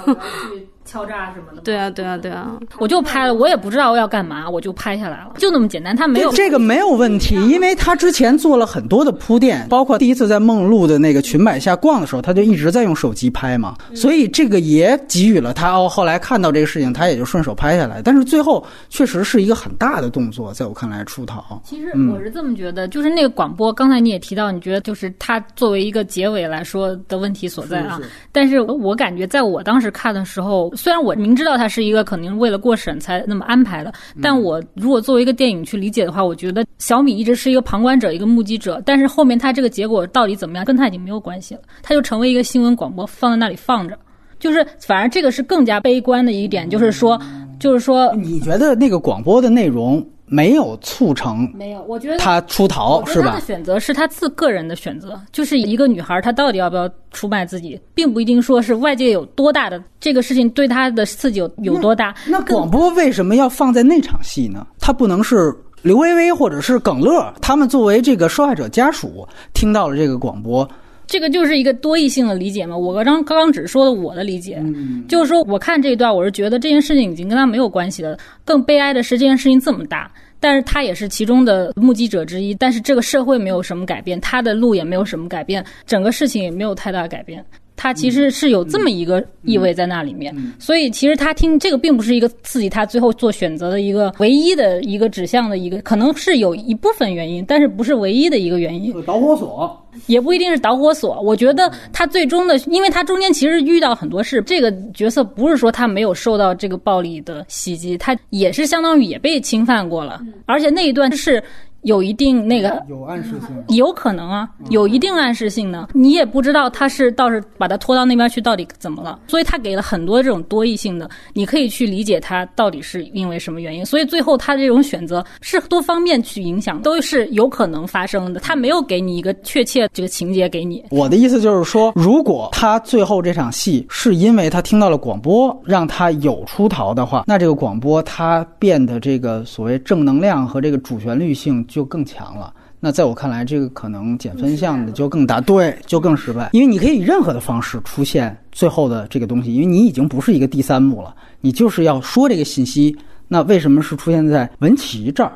敲诈什么的，对啊，对啊，对啊，我就拍了，我也不知道要干嘛，我就拍下来了，就那么简单。他没有这个没有问题，因为他之前做了很多的铺垫，包括第一次在梦露的那个裙摆下逛的时候，他就一直在用手机拍嘛，所以这个也给予了他哦。后来看到这个事情，他也就顺手拍下来。但是最后确实是一个很大的动作，在我看来出逃。其实我是这么觉得，就是那个广播，刚才你也提到，你觉得就是他作为一个结尾来说的问题所在啊。但是我感觉在我当时看的时候，虽然我明知道。它是一个肯定为了过审才那么安排的，但我如果作为一个电影去理解的话，我觉得小米一直是一个旁观者，一个目击者，但是后面他这个结果到底怎么样，跟他已经没有关系了，他就成为一个新闻广播放在那里放着，就是反而这个是更加悲观的一点，就是说，就是说，你觉得那个广播的内容？没有促成，没有，我觉得他出逃是吧？他的选择是他自个人的选择，就是一个女孩，她到底要不要出卖自己，并不一定说是外界有多大的这个事情对她的刺激有有多大。那广播为什么要放在那场戏呢？他不能是刘薇薇或者是耿乐，他们作为这个受害者家属听到了这个广播。这个就是一个多义性的理解嘛。我刚刚刚只说了我的理解，就是说我看这一段，我是觉得这件事情已经跟他没有关系了。更悲哀的是这件事情这么大，但是他也是其中的目击者之一。但是这个社会没有什么改变，他的路也没有什么改变，整个事情也没有太大改变。他其实是有这么一个意味在那里面，所以其实他听这个并不是一个刺激他最后做选择的一个唯一的一个指向的一个，可能是有一部分原因，但是不是唯一的一个原因。导火索也不一定是导火索。我觉得他最终的，因为他中间其实遇到很多事，这个角色不是说他没有受到这个暴力的袭击，他也是相当于也被侵犯过了，而且那一段是。有一定那个有暗示性，有可能啊，有一定暗示性的，你也不知道他是倒是把他拖到那边去到底怎么了，所以他给了很多这种多义性的，你可以去理解他到底是因为什么原因，所以最后他的这种选择是多方面去影响，都是有可能发生的，他没有给你一个确切这个情节给你。我的意思就是说，如果他最后这场戏是因为他听到了广播让他有出逃的话，那这个广播它变得这个所谓正能量和这个主旋律性。就更强了。那在我看来，这个可能减分项的就更大，对，就更失败。因为你可以以任何的方式出现最后的这个东西，因为你已经不是一个第三幕了，你就是要说这个信息。那为什么是出现在文琪这儿？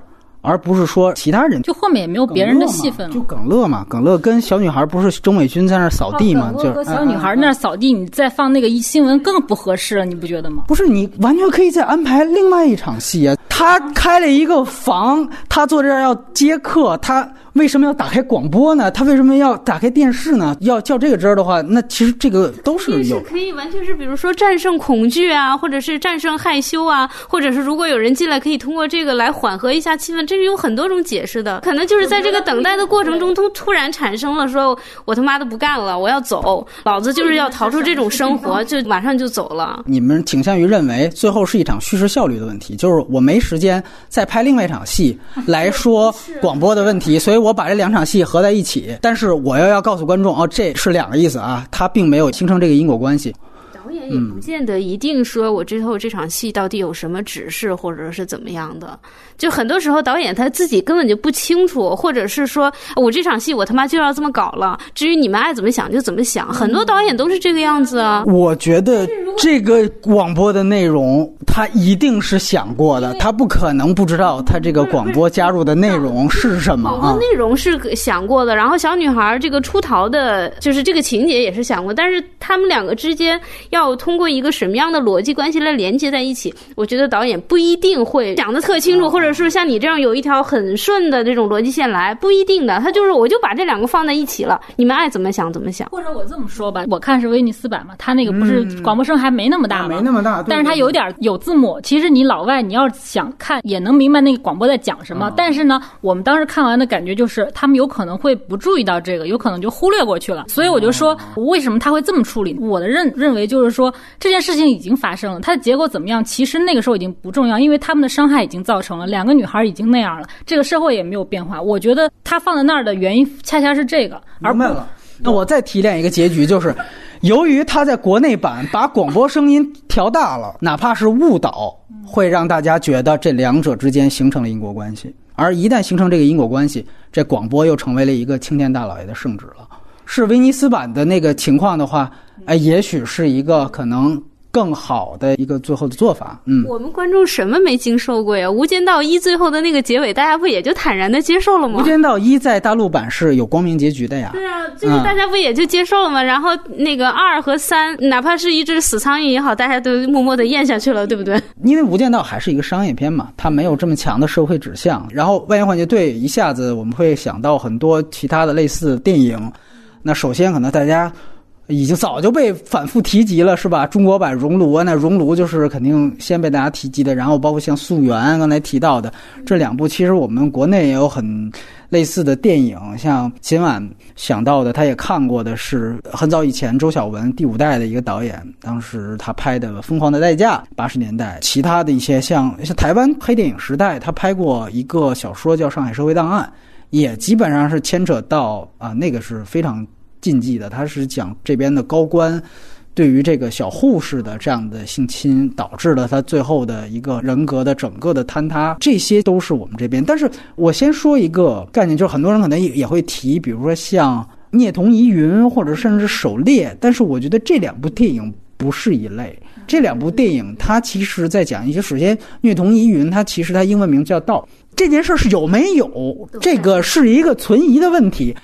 而不是说其他人，就后面也没有别人的戏份了，就耿乐嘛，耿乐跟小女孩不是钟美君在那扫地吗？就小女孩那扫地，你再放那个一新闻更不合适了，你不觉得吗？不是，你完全可以再安排另外一场戏啊！他开了一个房，他坐这儿要接客，他。为什么要打开广播呢？他为什么要打开电视呢？要较这个真儿的话，那其实这个都是有可以完全是，比如说战胜恐惧啊，或者是战胜害羞啊，或者是如果有人进来，可以通过这个来缓和一下气氛，这是有很多种解释的。可能就是在这个等待的过程中，突突然产生了，说我他妈的不干了，我要走，老子就是要逃出这种生活，[LAUGHS] 就马上就走了。你们倾向于认为最后是一场叙事效率的问题，就是我没时间再拍另外一场戏来说广播的问题，[LAUGHS] 所以。我我把这两场戏合在一起，但是我又要告诉观众哦，这是两个意思啊，它并没有形成这个因果关系。也不见得一定说我之后这场戏到底有什么指示，或者是怎么样的。就很多时候导演他自己根本就不清楚，或者是说我这场戏我他妈就要这么搞了，至于你们爱怎么想就怎么想。很多导演都是这个样子啊。我觉得这个广播的内容他一定是想过的，他不可能不知道他这个广播加入的内容是什么广播。内容是想过的，然后小女孩这个出逃的，就是这个情节也是想过，但是他们两个之间要通过一个什么样的逻辑关系来连接在一起，我觉得导演不一定会讲的特清楚，或者。是像你这样有一条很顺的这种逻辑线来，不一定的。他就是我就把这两个放在一起了，你们爱怎么想怎么想。或者我这么说吧，我看是威尼斯版嘛，他那个不是广播声还没那么大吗？没那么大，但是他有点有字幕。其实你老外你要想看也能明白那个广播在讲什么。但是呢，我们当时看完的感觉就是他们有可能会不注意到这个，有可能就忽略过去了。所以我就说，为什么他会这么处理？我的认认为就是说，这件事情已经发生了，它的结果怎么样，其实那个时候已经不重要，因为他们的伤害已经造成了。两个女孩已经那样了，这个社会也没有变化。我觉得他放在那儿的原因，恰恰是这个。明白了。那我再提炼一个结局，就是由于他在国内版把广播声音调大了，哪怕是误导，会让大家觉得这两者之间形成了因果关系。而一旦形成这个因果关系，这广播又成为了一个青天大老爷的圣旨了。是威尼斯版的那个情况的话，哎，也许是一个可能。更好的一个最后的做法，嗯，我们观众什么没经受过呀？《无间道一》最后的那个结尾，大家不也就坦然的接受了吗？《无间道一》在大陆版是有光明结局的呀。对啊，就是大家不也就接受了吗？然后那个二和三，哪怕是一只死苍蝇也好，大家都默默的咽下去了，对不对？因为《无间道》还是一个商业片嘛，它没有这么强的社会指向。然后《万元幻觉队》一下子我们会想到很多其他的类似电影。那首先可能大家。已经早就被反复提及了，是吧？中国版《熔炉》，那《熔炉》就是肯定先被大家提及的。然后包括像《溯源》刚才提到的这两部，其实我们国内也有很类似的电影。像今晚想到的，他也看过的是很早以前周晓文第五代的一个导演，当时他拍的《疯狂的代价》，八十年代。其他的一些像像台湾黑电影时代，他拍过一个小说叫《上海社会档案》，也基本上是牵扯到啊，那个是非常。禁忌的，他是讲这边的高官对于这个小护士的这样的性侵，导致了他最后的一个人格的整个的坍塌，这些都是我们这边。但是我先说一个概念，就是很多人可能也也会提，比如说像《孽童疑云》或者甚至《狩猎》，但是我觉得这两部电影不是一类。这两部电影它其实在讲一些，首先《虐童疑云》它其实它英文名叫《道》，这件事是有没有，这个是一个存疑的问题。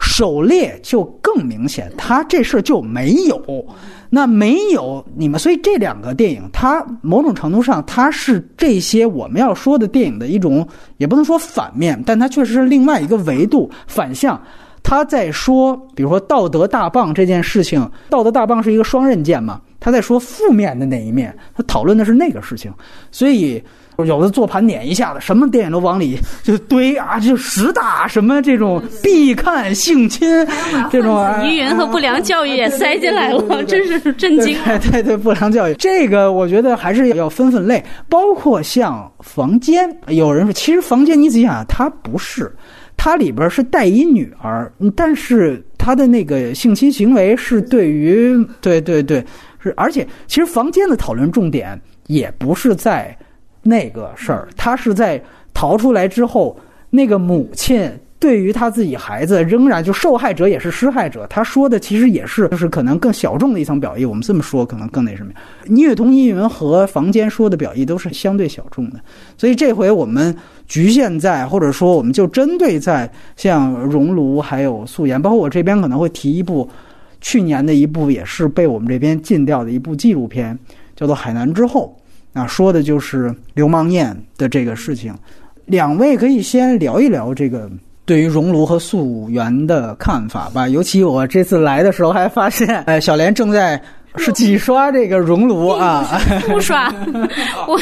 狩猎就更明显，他这事儿就没有，那没有你们，所以这两个电影，它某种程度上，它是这些我们要说的电影的一种，也不能说反面，但它确实是另外一个维度反向。他在说，比如说道德大棒这件事情，道德大棒是一个双刃剑嘛，他在说负面的那一面，他讨论的是那个事情，所以。有的做盘点一下子，什么电影都往里就堆啊，就十大什么这种必看性侵这种疑云和不良教育也塞进来了，真是震惊。对对对，不良教育这个我觉得还是要分分类，包括像房间，有人说其实房间你仔细想，它不是，它里边是带一女儿，但是他的那个性侵行为是对于对对对是，而且其实房间的讨论重点也不是在。那个事儿，他是在逃出来之后，那个母亲对于他自己孩子，仍然就受害者也是施害者。他说的其实也是，就是可能更小众的一层表意。我们这么说，可能更那什么。虐童依云和房间说的表意都是相对小众的，所以这回我们局限在，或者说我们就针对在像熔炉还有素颜，包括我这边可能会提一部去年的一部也是被我们这边禁掉的一部纪录片，叫做《海南之后》，啊，说的就是流氓宴的这个事情。两位可以先聊一聊这个。对于熔炉和溯源的看法吧，尤其我这次来的时候还发现，哎，小莲正在。是几刷这个熔炉啊？初刷，[LAUGHS] 我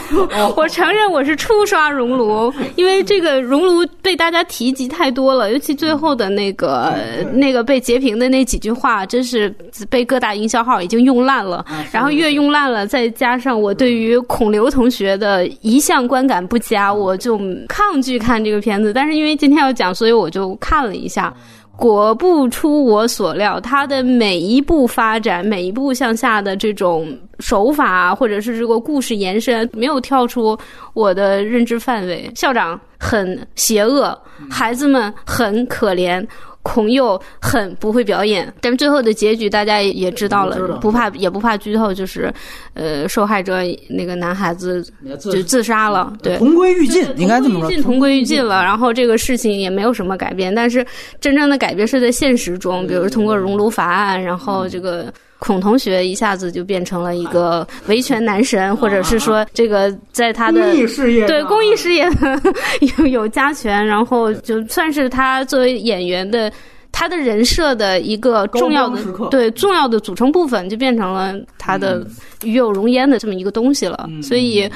我承认我是初刷熔炉，因为这个熔炉被大家提及太多了，尤其最后的那个那个被截屏的那几句话，真是被各大营销号已经用烂了。然后越用烂了，再加上我对于孔刘同学的一向观感不佳，我就抗拒看这个片子。但是因为今天要讲，所以我就看了一下。果不出我所料，他的每一步发展，每一步向下的这种手法，或者是这个故事延伸，没有跳出我的认知范围。校长很邪恶，孩子们很可怜。孔佑很不会表演，但是最后的结局大家也知道了，不怕也不怕剧透，就是，呃，受害者那个男孩子就自杀了，对，同归于尽，应该这么说，同归于尽了。然后这个事情也没有什么改变，但是真正的改变是在现实中，比如通过熔炉法案，然后这个。孔同学一下子就变成了一个维权男神，或者是说这个在他的公益事业对公益事业 [LAUGHS] 有有加权，然后就算是他作为演员的他的人设的一个重要的对重要的组成部分，就变成了他的与有容焉的这么一个东西了。所以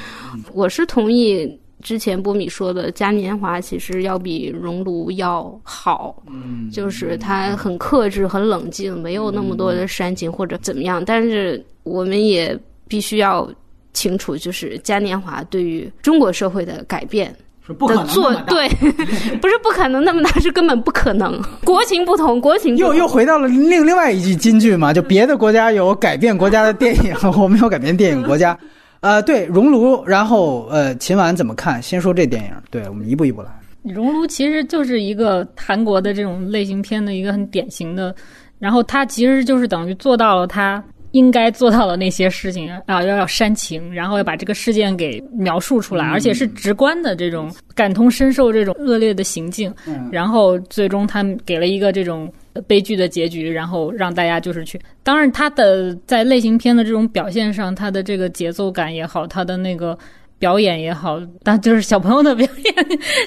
我是同意。之前波米说的嘉年华其实要比熔炉要好，嗯，就是它很克制、很冷静，没有那么多的煽情或者怎么样。但是我们也必须要清楚，就是嘉年华对于中国社会的改变不可能做对，[LAUGHS] 不是不可能那么大，是根本不可能。国情不同，国情又又回到了另另外一句金句嘛，就别的国家有改变国家的电影，[LAUGHS] 我没有改变电影国家。呃，对熔炉，然后呃，秦晚怎么看？先说这电影，对我们一步一步来。熔炉其实就是一个韩国的这种类型片的一个很典型的，然后它其实就是等于做到了它应该做到的那些事情啊，要要煽情，然后要把这个事件给描述出来，而且是直观的这种感同身受这种恶劣的行径，然后最终他们给了一个这种。悲剧的结局，然后让大家就是去。当然，他的在类型片的这种表现上，他的这个节奏感也好，他的那个表演也好，但就是小朋友的表演，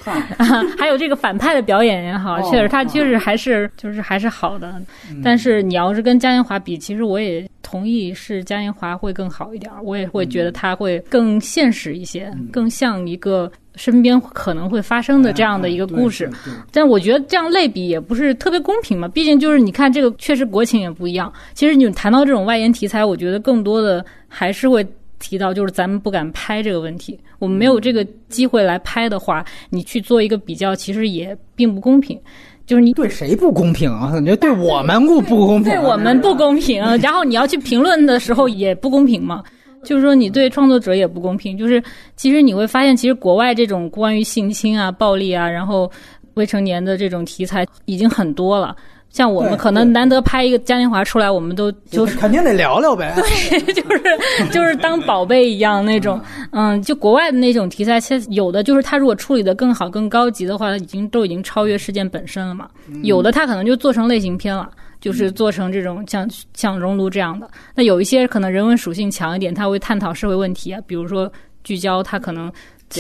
[LAUGHS] 还有这个反派的表演也好，确实他确实还是就是还是好的。但是你要是跟嘉年华比，其实我也同意是嘉年华会更好一点，我也会觉得他会更现实一些，更像一个。身边可能会发生的这样的一个故事，但我觉得这样类比也不是特别公平嘛。毕竟就是你看这个确实国情也不一样。其实你谈到这种外延题材，我觉得更多的还是会提到就是咱们不敢拍这个问题。我们没有这个机会来拍的话，你去做一个比较，其实也并不公平。就是你对谁不公平啊？你觉得对我们不不公平？对我们不公平。然后你要去评论的时候也不公平嘛。就是说，你对创作者也不公平。就是其实你会发现，其实国外这种关于性侵啊、暴力啊，然后未成年的这种题材已经很多了。像我们可能难得拍一个嘉年华出来，我们都就是肯定得聊聊呗。对，[LAUGHS] 就是就是当宝贝一样那种。嗯，就国外的那种题材，其实有的就是他如果处理的更好、更高级的话，已经都已经超越事件本身了嘛。有的他可能就做成类型片了。就是做成这种像像熔炉这样的，那有一些可能人文属性强一点，他会探讨社会问题啊，比如说聚焦，他可能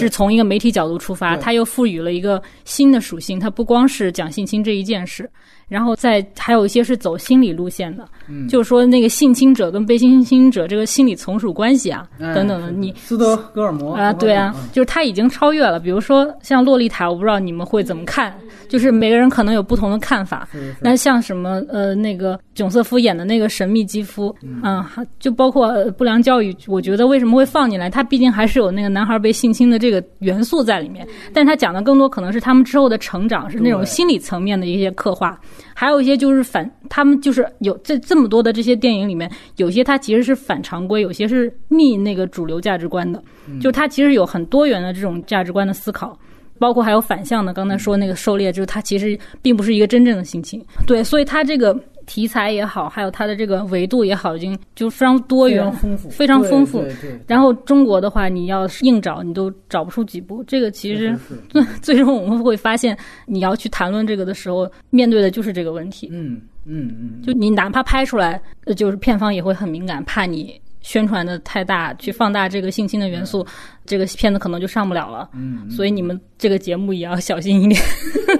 是从一个媒体角度出发，它又赋予了一个新的属性，它不光是讲性侵这一件事。然后再还有一些是走心理路线的，就是说那个性侵者跟被性侵者这个心理从属关系啊，等等的。你斯德哥尔摩啊，对啊，就是他已经超越了。比如说像《洛丽塔》，我不知道你们会怎么看，就是每个人可能有不同的看法。那像什么呃那个囧瑟夫演的那个神秘肌肤，嗯，就包括不良教育，我觉得为什么会放进来？他毕竟还是有那个男孩被性侵的这个元素在里面，但他讲的更多可能是他们之后的成长，是那种心理层面的一些刻画。还有一些就是反，他们就是有这这么多的这些电影里面，有些它其实是反常规，有些是逆那个主流价值观的，就它其实有很多元的这种价值观的思考。包括还有反向的，刚才说那个狩猎，就是它其实并不是一个真正的性侵。对，所以它这个题材也好，还有它的这个维度也好，已经就非常多元、丰富，非常丰富。然后中国的话，你要硬找，你都找不出几部。这个其实最 [LAUGHS] 最终我们会发现，你要去谈论这个的时候，面对的就是这个问题。嗯嗯嗯。就你哪怕拍出来，就是片方也会很敏感，怕你。宣传的太大，去放大这个性侵的元素，这个片子可能就上不了了。嗯，所以你们这个节目也要小心一点。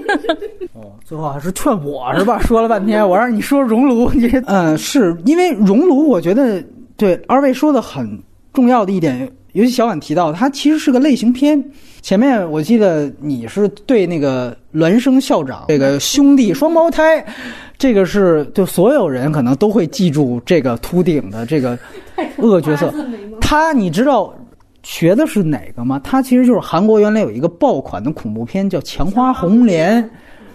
[LAUGHS] 哦，最后还是劝我是吧？说了半天，我让你说熔炉，你嗯，是因为熔炉，我觉得对二位说的很重要的一点，尤其小婉提到，它其实是个类型片。前面我记得你是对那个孪生校长这个兄弟双胞胎。这个是就所有人可能都会记住这个秃顶的这个恶角色，他你知道学的是哪个吗？他其实就是韩国原来有一个爆款的恐怖片叫《强花红莲》，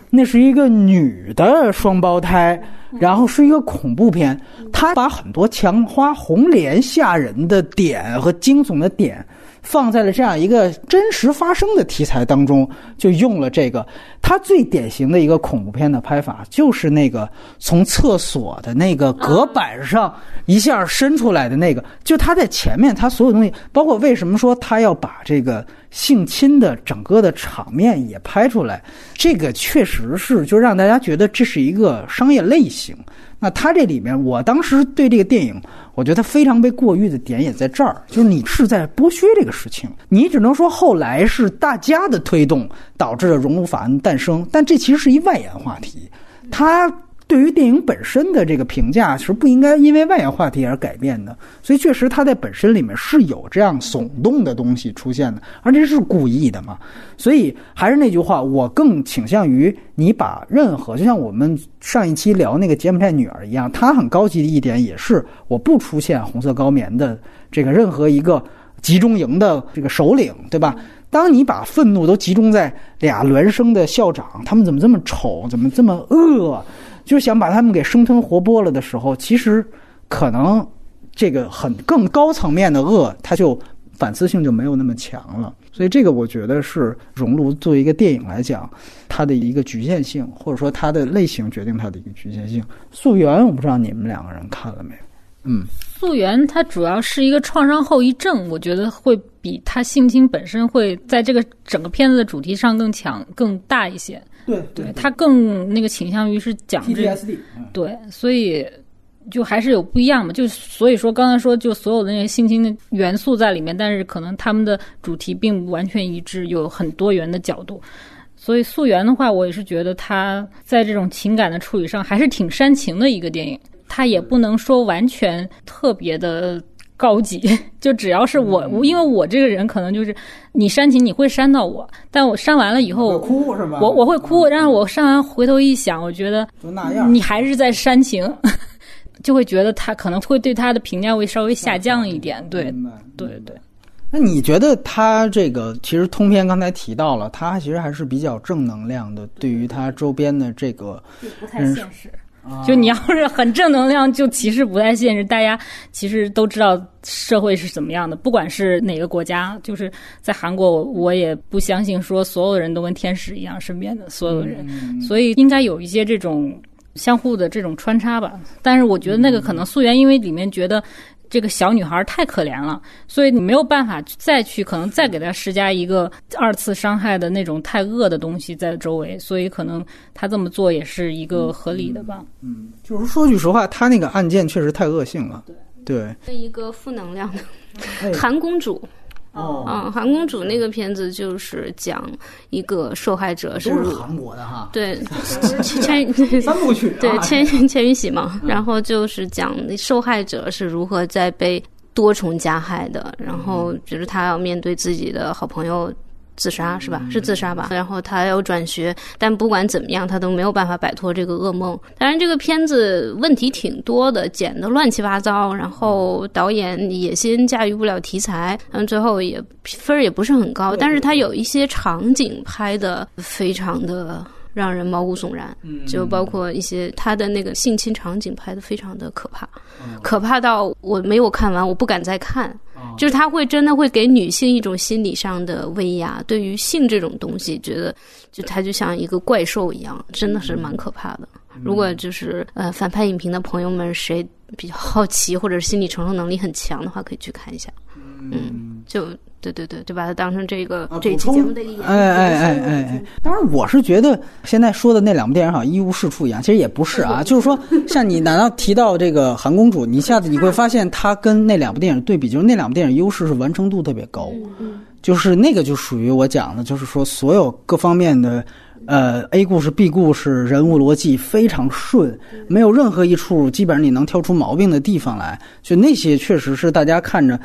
那是一个女的双胞胎，然后是一个恐怖片，他把很多强花红莲吓人的点和惊悚的点。放在了这样一个真实发生的题材当中，就用了这个。它最典型的一个恐怖片的拍法，就是那个从厕所的那个隔板上一下伸出来的那个。就他在前面，他所有东西，包括为什么说他要把这个性侵的整个的场面也拍出来，这个确实是就让大家觉得这是一个商业类型。那他这里面，我当时对这个电影。我觉得他非常被过誉的点也在这儿，就是你是在剥削这个事情，你只能说后来是大家的推动导致了熔炉法案诞生，但这其实是一外延话题，他。对于电影本身的这个评价是不应该因为外延话题而改变的，所以确实它在本身里面是有这样耸动的东西出现的，而且是故意的嘛。所以还是那句话，我更倾向于你把任何，就像我们上一期聊那个柬埔寨女儿一样，她很高级的一点也是我不出现红色高棉的这个任何一个集中营的这个首领，对吧？当你把愤怒都集中在俩孪生的校长，他们怎么这么丑，怎么这么恶？就想把他们给生吞活剥了的时候，其实可能这个很更高层面的恶，它就反思性就没有那么强了。所以这个我觉得是《熔炉》作为一个电影来讲，它的一个局限性，或者说它的类型决定它的一个局限性。溯源，我不知道你们两个人看了没有？嗯，溯源它主要是一个创伤后遗症，我觉得会比他性侵本身会在这个整个片子的主题上更强、更大一些。对对，他更那个倾向于是讲这个，对，所以就还是有不一样嘛。就所以说刚才说，就所有的那些性侵的元素在里面，但是可能他们的主题并不完全一致，有很多元的角度。所以溯源的话，我也是觉得他在这种情感的处理上还是挺煽情的一个电影。他也不能说完全特别的。高级，[LAUGHS] 就只要是我，因为我这个人可能就是你煽情，你会煽到我，但我煽完了以后，哭是吧？我我会哭，但是我煽完回头一想，我觉得就那样，你还是在煽情，[LAUGHS] 就会觉得他可能会对他的评价会稍微下降一点。对对对。那你觉得他这个其实通篇刚才提到了，他其实还是比较正能量的，对于他周边的这个不太现实。就你要是很正能量，就其实不太现实。大家其实都知道社会是怎么样的，不管是哪个国家，就是在韩国，我也不相信说所有人都跟天使一样，身边的所有人，所以应该有一些这种相互的这种穿插吧。但是我觉得那个可能溯源，因为里面觉得。这个小女孩太可怜了，所以你没有办法再去可能再给她施加一个二次伤害的那种太恶的东西在周围，所以可能他这么做也是一个合理的吧。嗯，就是说句实话，他那个案件确实太恶性了。对，对，一个负能量的 [LAUGHS] 韩公主。哦，嗯，韩公主那个片子就是讲一个受害者是韩国的哈，对，[LAUGHS] 千三部曲，对千千与喜嘛，然后就是讲受害者是如何在被多重加害的，然后就是他要面对自己的好朋友。自杀是吧？是自杀吧？然后他要转学，但不管怎么样，他都没有办法摆脱这个噩梦。当然，这个片子问题挺多的，剪的乱七八糟，然后导演野心驾驭不了题材，嗯，最后也分儿也不是很高。但是他有一些场景拍的非常的让人毛骨悚然，就包括一些他的那个性侵场景拍的非常的可怕，可怕到我没有看完，我不敢再看。就是他会真的会给女性一种心理上的威压，对于性这种东西，觉得就他就像一个怪兽一样，真的是蛮可怕的。如果就是呃反派影评的朋友们谁比较好奇或者是心理承受能力很强的话，可以去看一下。嗯，就。对对对，就把它当成这个这期节目的一个。哎哎哎哎哎！当然，我是觉得现在说的那两部电影好像一无是处一样，其实也不是啊。[LAUGHS] 就是说，像你难道提到这个《韩公主》，你一下子你会发现它跟那两部电影对比，就是那两部电影优势是完成度特别高，就是那个就属于我讲的，就是说所有各方面的呃 A 故事、B 故事、人物逻辑非常顺，没有任何一处基本上你能挑出毛病的地方来，就那些确实是大家看着，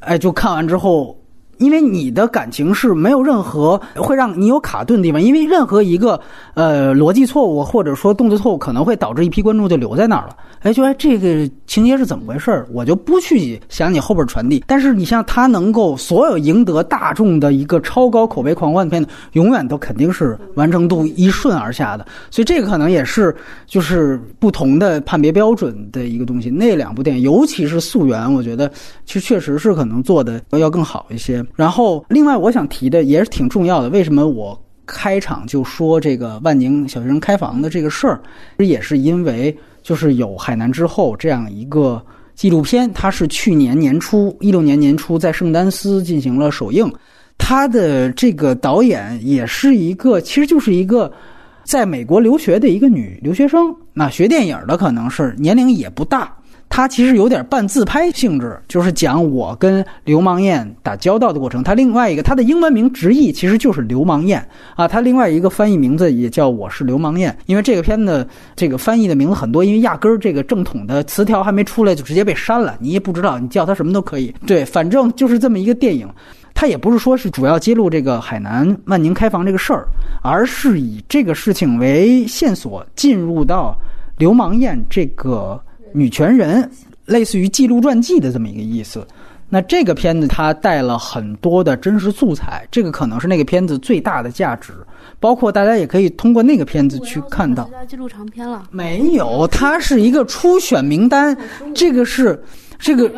哎，就看完之后。因为你的感情是没有任何会让你有卡顿的地方，因为任何一个呃逻辑错误或者说动作错误，可能会导致一批观众就留在那儿了。哎，就哎这个情节是怎么回事儿，我就不去想你后边传递。但是你像他能够所有赢得大众的一个超高口碑狂欢的片子，永远都肯定是完成度一顺而下的。所以这个可能也是就是不同的判别标准的一个东西。那两部电影，尤其是《溯源》，我觉得其实确实是可能做的要更好一些。然后，另外我想提的也是挺重要的。为什么我开场就说这个万宁小学生开房的这个事儿，也是因为就是有《海南之后》这样一个纪录片，它是去年年初一六年年初在圣丹斯进行了首映。他的这个导演也是一个，其实就是一个在美国留学的一个女留学生，那学电影的可能是年龄也不大。他其实有点半自拍性质，就是讲我跟流氓燕打交道的过程。他另外一个，他的英文名直译其实就是流氓燕啊。他另外一个翻译名字也叫我是流氓燕，因为这个片子这个翻译的名字很多，因为压根儿这个正统的词条还没出来就直接被删了，你也不知道，你叫他什么都可以。对，反正就是这么一个电影。他也不是说是主要揭露这个海南万宁开房这个事儿，而是以这个事情为线索进入到流氓燕这个。女权人，类似于记录传记的这么一个意思。那这个片子它带了很多的真实素材，这个可能是那个片子最大的价值。包括大家也可以通过那个片子去看到。记录长片了？没有，它是一个初选名单。这个是这个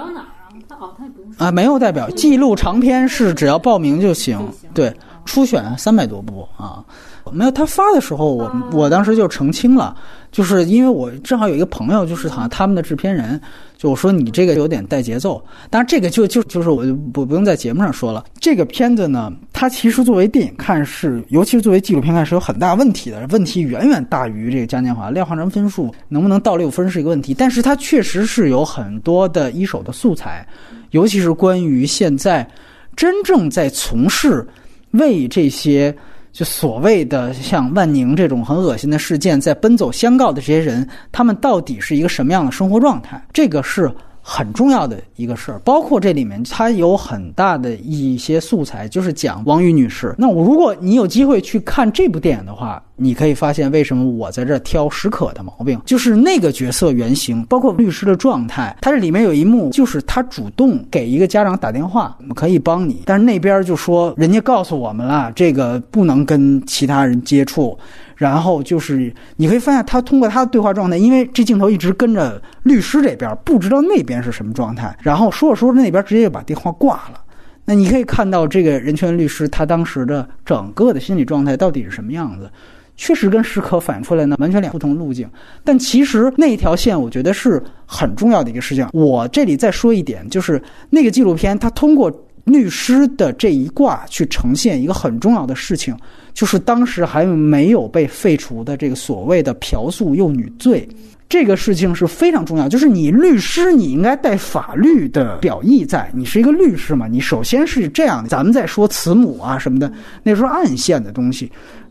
啊，没有代表记录长片是只要报名就行。对，初选三百多部啊。没有，他发的时候，我我当时就澄清了，就是因为我正好有一个朋友，就是好像他们的制片人，就我说你这个有点带节奏。当然，这个就就就是我就不不用在节目上说了。这个片子呢，它其实作为电影看是，尤其是作为纪录片看是有很大问题的，问题远远大于这个嘉年华廖化成分数能不能到六分是一个问题。但是它确实是有很多的一手的素材，尤其是关于现在真正在从事为这些。就所谓的像万宁这种很恶心的事件，在奔走相告的这些人，他们到底是一个什么样的生活状态？这个是。很重要的一个事儿，包括这里面它有很大的一些素材，就是讲王宇女士。那我如果你有机会去看这部电影的话，你可以发现为什么我在这挑史可的毛病，就是那个角色原型，包括律师的状态。他这里面有一幕，就是他主动给一个家长打电话，我们可以帮你，但是那边就说人家告诉我们了，这个不能跟其他人接触。然后就是你可以发现，他通过他的对话状态，因为这镜头一直跟着律师这边，不知道那边是什么状态。然后说着说着，那边直接就把电话挂了。那你可以看到，这个人权律师他当时的整个的心理状态到底是什么样子，确实跟史可反映出来呢完全两不同路径。但其实那一条线，我觉得是很重要的一个事情。我这里再说一点，就是那个纪录片，它通过。律师的这一卦去呈现一个很重要的事情，就是当时还没有被废除的这个所谓的嫖宿幼女罪，这个事情是非常重要。就是你律师，你应该带法律的表意在，你是一个律师嘛，你首先是这样。咱们再说慈母啊什么的，那时候暗线的东西，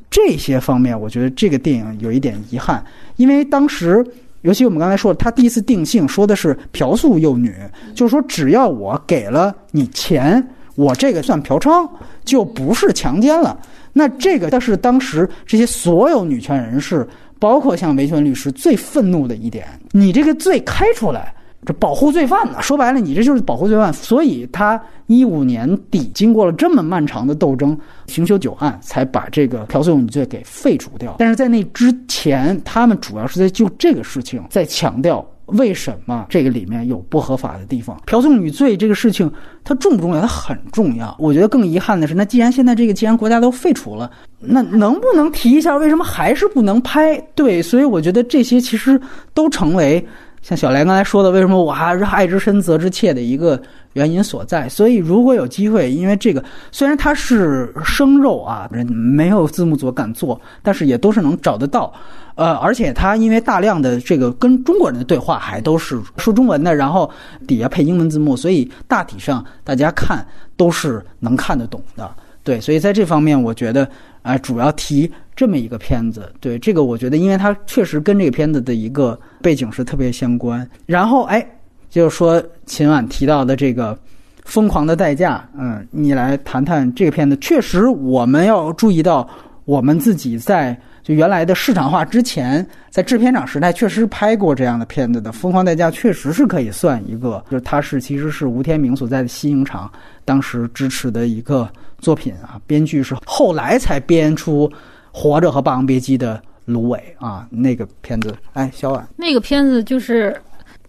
这些方面，我觉得这个电影有一点遗憾，因为当时。尤其我们刚才说，他第一次定性说的是嫖宿幼女，就是说只要我给了你钱，我这个算嫖娼，就不是强奸了。那这个，但是当时这些所有女权人士，包括像维权律师，最愤怒的一点，你这个罪开出来。这保护罪犯呢？说白了，你这就是保护罪犯。所以他一五年底经过了这么漫长的斗争，刑修九案才把这个嫖宿女罪给废除掉。但是在那之前，他们主要是在就这个事情在强调为什么这个里面有不合法的地方？嫖纵女罪这个事情，它重不重要？它很重要。我觉得更遗憾的是，那既然现在这个既然国家都废除了，那能不能提一下为什么还是不能拍？对，所以我觉得这些其实都成为像小莲刚才说的，为什么我还是爱之深责之切的一个原因所在。所以如果有机会，因为这个虽然它是生肉啊，人没有字幕组敢做，但是也都是能找得到。呃，而且它因为大量的这个跟中国人的对话还都是说中文的，然后底下配英文字幕，所以大体上大家看都是能看得懂的。对，所以在这方面，我觉得啊，主要提这么一个片子。对，这个我觉得，因为它确实跟这个片子的一个背景是特别相关。然后，哎，就是说秦晚提到的这个《疯狂的代价》，嗯，你来谈谈这个片子。确实，我们要注意到我们自己在。就原来的市场化之前，在制片厂时代确实拍过这样的片子的，《疯狂代价》确实是可以算一个，就是它是其实是吴天明所在的西影厂当时支持的一个作品啊。编剧是后来才编出《活着》和《霸王别姬》的芦苇啊，那个片子，哎，小婉，那个片子就是。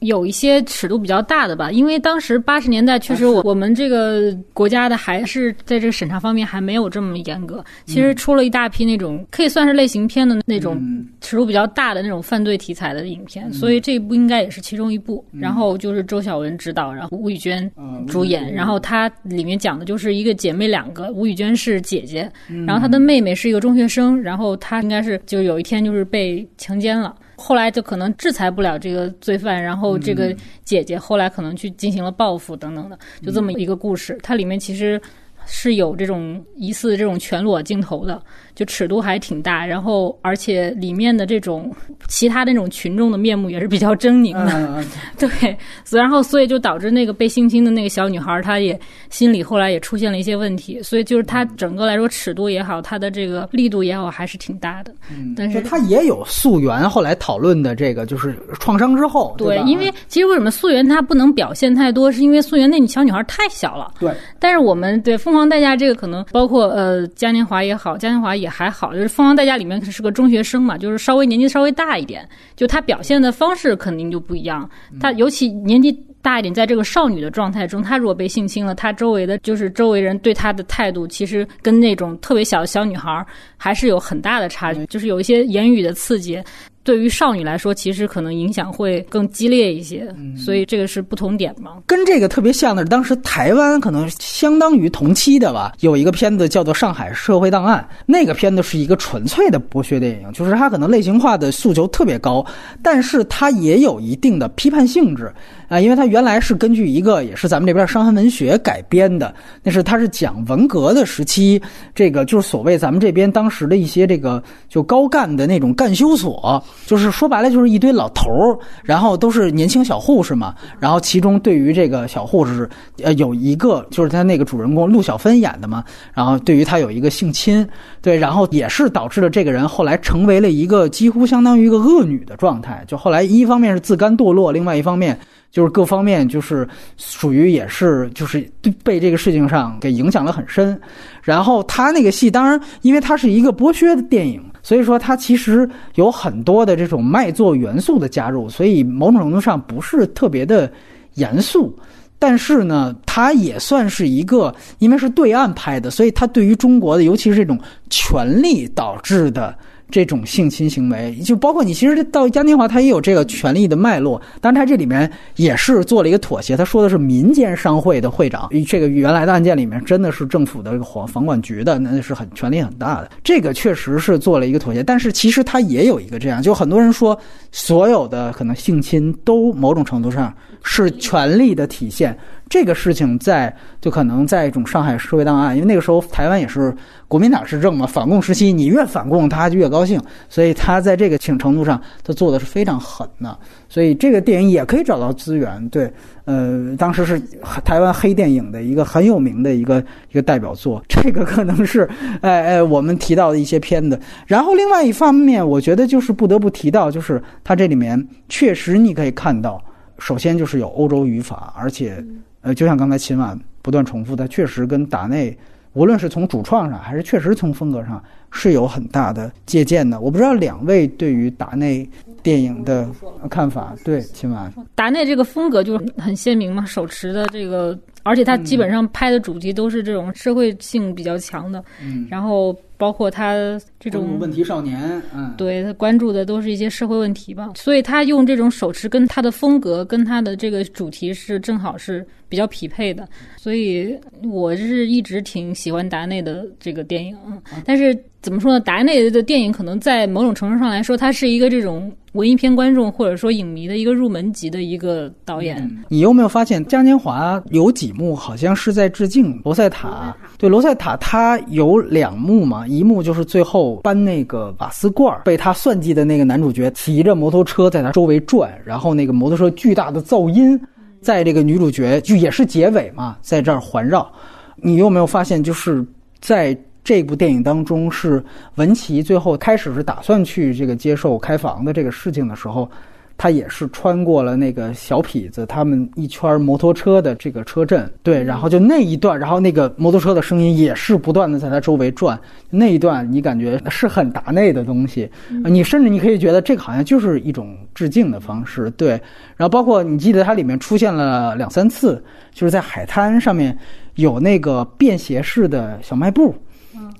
有一些尺度比较大的吧，因为当时八十年代确实我我们这个国家的还是在这个审查方面还没有这么严格。其实出了一大批那种可以算是类型片的那种尺度比较大的那种犯罪题材的影片，所以这一部应该也是其中一部。然后就是周晓文执导，然后吴宇娟主演，然后它里面讲的就是一个姐妹两个，吴宇娟是姐姐，然后她的妹妹是一个中学生，然后她应该是就有一天就是被强奸了。后来就可能制裁不了这个罪犯，然后这个姐姐后来可能去进行了报复等等的，就这么一个故事。它里面其实。是有这种疑似这种全裸镜头的，就尺度还挺大，然后而且里面的这种其他那种群众的面目也是比较狰狞的，[LAUGHS] 对，然后所以就导致那个被性侵的那个小女孩，她也心里后来也出现了一些问题，所以就是她整个来说尺度也好，她的这个力度也好，还是挺大的。嗯，但是她也有溯源，后来讨论的这个就是创伤之后，对，因为其实为什么溯源她不能表现太多，是因为溯源那小女孩太小了，对，但是我们对。疯狂代价这个可能包括呃嘉年华也好，嘉年华也还好，就是凤凰代价里面是个中学生嘛，就是稍微年纪稍微大一点，就他表现的方式肯定就不一样。他尤其年纪大一点，在这个少女的状态中，他如果被性侵了，他周围的就是周围人对他的态度，其实跟那种特别小的小女孩还是有很大的差距，就是有一些言语的刺激。对于少女来说，其实可能影响会更激烈一些，所以这个是不同点嘛。跟这个特别像的是，当时台湾可能相当于同期的吧，有一个片子叫做《上海社会档案》，那个片子是一个纯粹的剥削电影，就是它可能类型化的诉求特别高，但是它也有一定的批判性质啊，因为它原来是根据一个也是咱们这边伤痕文学改编的，那是它是讲文革的时期，这个就是所谓咱们这边当时的一些这个就高干的那种干休所。就是说白了，就是一堆老头儿，然后都是年轻小护士嘛。然后其中对于这个小护士，呃，有一个就是他那个主人公陆小芬演的嘛。然后对于他有一个性侵，对，然后也是导致了这个人后来成为了一个几乎相当于一个恶女的状态。就后来一方面是自甘堕落，另外一方面就是各方面就是属于也是就是被这个事情上给影响了很深。然后他那个戏，当然因为他是一个剥削的电影。所以说，它其实有很多的这种卖座元素的加入，所以某种程度上不是特别的严肃。但是呢，它也算是一个，因为是对岸拍的，所以它对于中国的，尤其是这种权力导致的。这种性侵行为，就包括你，其实到嘉年华，他也有这个权力的脉络。但是他这里面也是做了一个妥协，他说的是民间商会的会长。这个原来的案件里面，真的是政府的这个房房管局的，那是很权力很大的。这个确实是做了一个妥协。但是其实他也有一个这样，就很多人说，所有的可能性侵都某种程度上是权力的体现。这个事情在就可能在一种上海社会档案，因为那个时候台湾也是国民党执政嘛，反共时期，你越反共，他就越高兴，所以他在这个程程度上，他做的是非常狠的。所以这个电影也可以找到资源，对，呃，当时是台湾黑电影的一个很有名的一个一个代表作，这个可能是哎哎我们提到的一些片子。然后另外一方面，我觉得就是不得不提到，就是它这里面确实你可以看到，首先就是有欧洲语法，而且。呃，就像刚才秦晚不断重复的，确实跟达内无论是从主创上，还是确实从风格上，是有很大的借鉴的。我不知道两位对于达内电影的看法，对秦晚，达内这个风格就很鲜明嘛，手持的这个，而且他基本上拍的主题都是这种社会性比较强的，嗯，然后包括他这种问题少年，嗯，对他关注的都是一些社会问题吧，所以他用这种手持跟他的风格跟他的这个主题是正好是比较匹配的，所以我是一直挺喜欢达内的这个电影，但是怎么说呢？达内的电影可能在某种程度上来说，它是一个这种文艺片观众或者说影迷的一个入门级的一个导演。你有没有发现嘉年华有几幕好像是在致敬罗塞塔？对，罗塞塔他有两幕嘛，一幕就是最后搬那个瓦斯罐，被他算计的那个男主角骑着摩托车在他周围转，然后那个摩托车巨大的噪音，在这个女主角就也是结尾嘛，在这儿环绕。你有没有发现，就是在这部电影当中，是文琪最后开始是打算去这个接受开房的这个事情的时候，他也是穿过了那个小痞子他们一圈摩托车的这个车阵，对，然后就那一段，然后那个摩托车的声音也是不断的在他周围转，那一段你感觉是很达内的东西，你甚至你可以觉得这个好像就是一种致敬的方式，对，然后包括你记得它里面出现了两三次，就是在海滩上面有那个便携式的小卖部。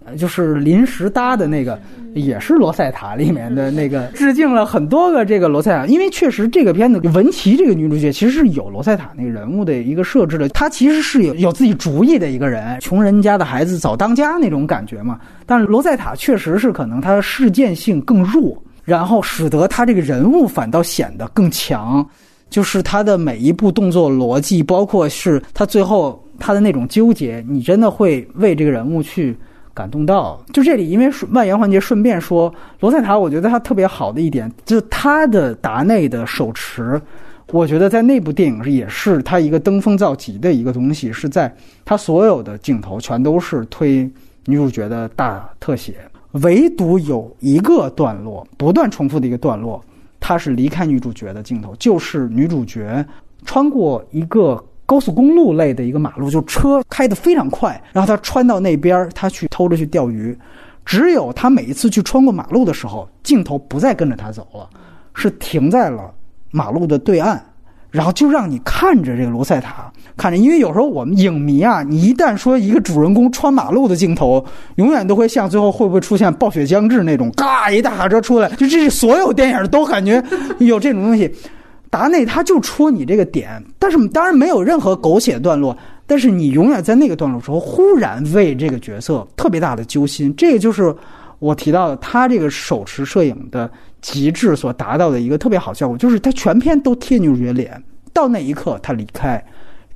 呃就是临时搭的那个，也是罗塞塔里面的那个，致敬了很多个这个罗塞塔。因为确实这个片子文琪这个女主角其实是有罗塞塔那个人物的一个设置的，她其实是有有自己主意的一个人，穷人家的孩子早当家那种感觉嘛。但是罗塞塔确实是可能她的事件性更弱，然后使得她这个人物反倒显得更强，就是她的每一步动作逻辑，包括是她最后她的那种纠结，你真的会为这个人物去。感动到，就这里，因为外延环节，顺便说，罗塞塔，我觉得他特别好的一点，就是他的达内的手持，我觉得在那部电影也是他一个登峰造极的一个东西，是在他所有的镜头全都是推女主角的大特写，唯独有一个段落不断重复的一个段落，它是离开女主角的镜头，就是女主角穿过一个。高速公路类的一个马路，就车开得非常快，然后他穿到那边，他去偷着去钓鱼。只有他每一次去穿过马路的时候，镜头不再跟着他走了，是停在了马路的对岸，然后就让你看着这个罗塞塔，看着。因为有时候我们影迷啊，你一旦说一个主人公穿马路的镜头，永远都会像最后会不会出现暴雪将至那种，嘎一大卡车出来，就这是所有电影都感觉有这种东西。达内他就戳你这个点，但是当然没有任何狗血段落，但是你永远在那个段落时候忽然为这个角色特别大的揪心，这个就是我提到的他这个手持摄影的极致所达到的一个特别好效果，就是他全片都贴女主角脸，到那一刻他离开。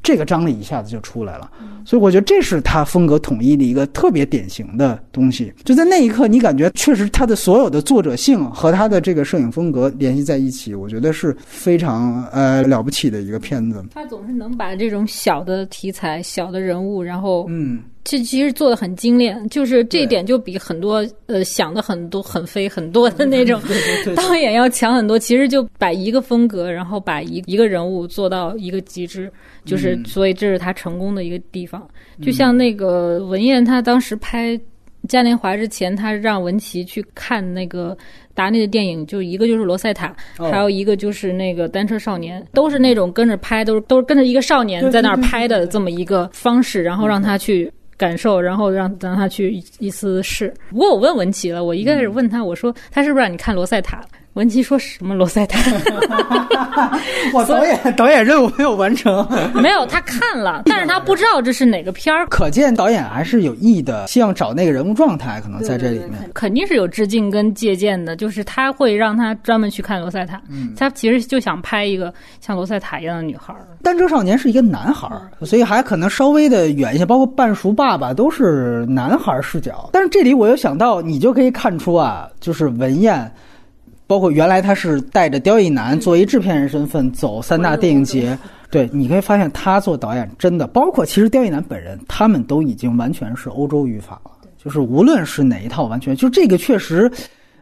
这个张力一下子就出来了，所以我觉得这是他风格统一的一个特别典型的东西。就在那一刻，你感觉确实他的所有的作者性和他的这个摄影风格联系在一起，我觉得是非常呃了不起的一个片子。他总是能把这种小的题材、小的人物，然后嗯。这其实做的很精炼，就是这一点就比很多呃想的很多很飞很多的那种 [LAUGHS] 导演要强很多。其实就把一个风格，然后把一一个人物做到一个极致，就是所以这是他成功的一个地方。就像那个文彦，他当时拍嘉年华之前，他让文琪去看那个达内的电影，就一个就是《罗塞塔》，还有一个就是那个《单车少年》，都是那种跟着拍，都是都是跟着一个少年在那儿拍的这么一个方式，然后让他去。感受，然后让让他去一次试。不过我问文琪了，我一开始问他，我说他是不是让你看罗塞塔？文琪说什么罗塞塔？[LAUGHS] 我导演导演任务没有完成。[LAUGHS] 没有，他看了，[LAUGHS] 但是他不知道这是哪个片儿。可见导演还是有意的，希望找那个人物状态，可能在这里面。肯定是有致敬跟借鉴的，就是他会让他专门去看罗塞塔。嗯，他其实就想拍一个像罗塞塔一样的女孩。单车少年是一个男孩，所以还可能稍微的远一些，包括半熟爸爸都是男孩视角。但是这里我又想到，你就可以看出啊，就是文彦。包括原来他是带着刁亦男作为制片人身份走三大电影节，对，你可以发现他做导演真的，包括其实刁亦男本人，他们都已经完全是欧洲语法了，就是无论是哪一套，完全就这个确实，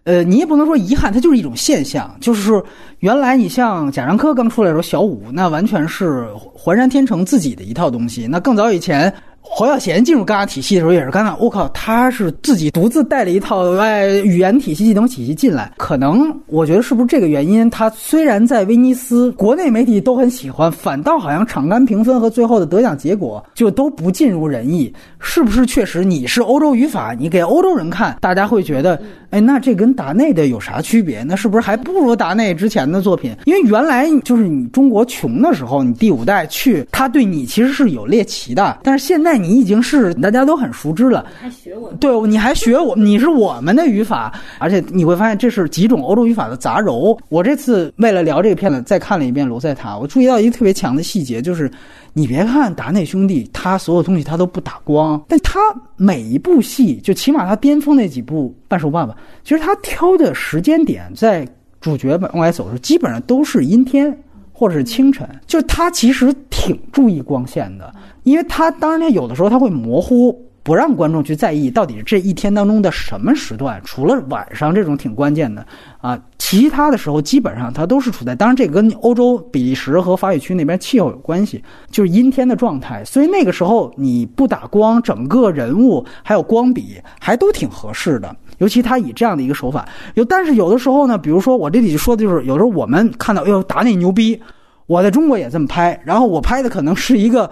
呃，你也不能说遗憾，它就是一种现象，就是原来你像贾樟柯刚出来的时候，小五那完全是环山天成自己的一套东西，那更早以前。侯耀贤进入戛纳体系的时候也是戛纳，我靠，他是自己独自带了一套哎语言体系、系统体系进来。可能我觉得是不是这个原因？他虽然在威尼斯国内媒体都很喜欢，反倒好像场刊评分和最后的得奖结果就都不尽如人意。是不是确实你是欧洲语法，你给欧洲人看，大家会觉得，哎，那这跟达内的有啥区别？那是不是还不如达内之前的作品？因为原来就是你中国穷的时候，你第五代去，他对你其实是有猎奇的，但是现在。你已经是大家都很熟知了，还学我？对，你还学我？你是我们的语法，而且你会发现这是几种欧洲语法的杂糅。我这次为了聊这个片子，再看了一遍《罗塞塔》，我注意到一个特别强的细节，就是你别看达内兄弟，他所有东西他都不打光，但他每一部戏，就起码他巅峰那几部《半兽爸爸》，其实他挑的时间点，在主角往外走的时候，基本上都是阴天。或者是清晨，就是他其实挺注意光线的，因为他当然他有的时候他会模糊，不让观众去在意到底这一天当中的什么时段，除了晚上这种挺关键的啊，其他的时候基本上他都是处在，当然这跟欧洲比利时和法语区那边气候有关系，就是阴天的状态，所以那个时候你不打光，整个人物还有光比还都挺合适的。尤其他以这样的一个手法，有但是有的时候呢，比如说我这里说的就是，有时候我们看到，哎呦，达内牛逼，我在中国也这么拍，然后我拍的可能是一个。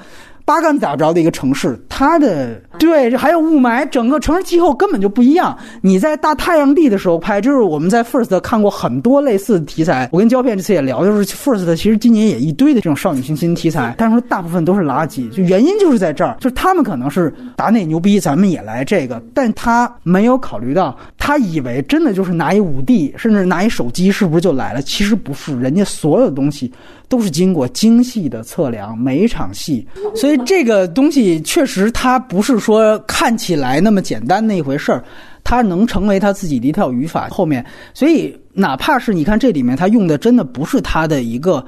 八竿子打不着的一个城市，它的对，这还有雾霾，整个城市气候根本就不一样。你在大太阳地的时候拍，就是我们在 First 看过很多类似的题材。我跟胶片这次也聊，就是 First 其实今年也一堆的这种少女心新题材，但是大部分都是垃圾。就原因就是在这儿，就是他们可能是达内牛逼，咱们也来这个，但他没有考虑到，他以为真的就是拿一五 D，甚至拿一手机是不是就来了？其实不是，人家所有东西。都是经过精细的测量，每一场戏，所以这个东西确实它不是说看起来那么简单的一回事儿，它能成为他自己的一套语法。后面，所以哪怕是你看这里面他用的真的不是他的一个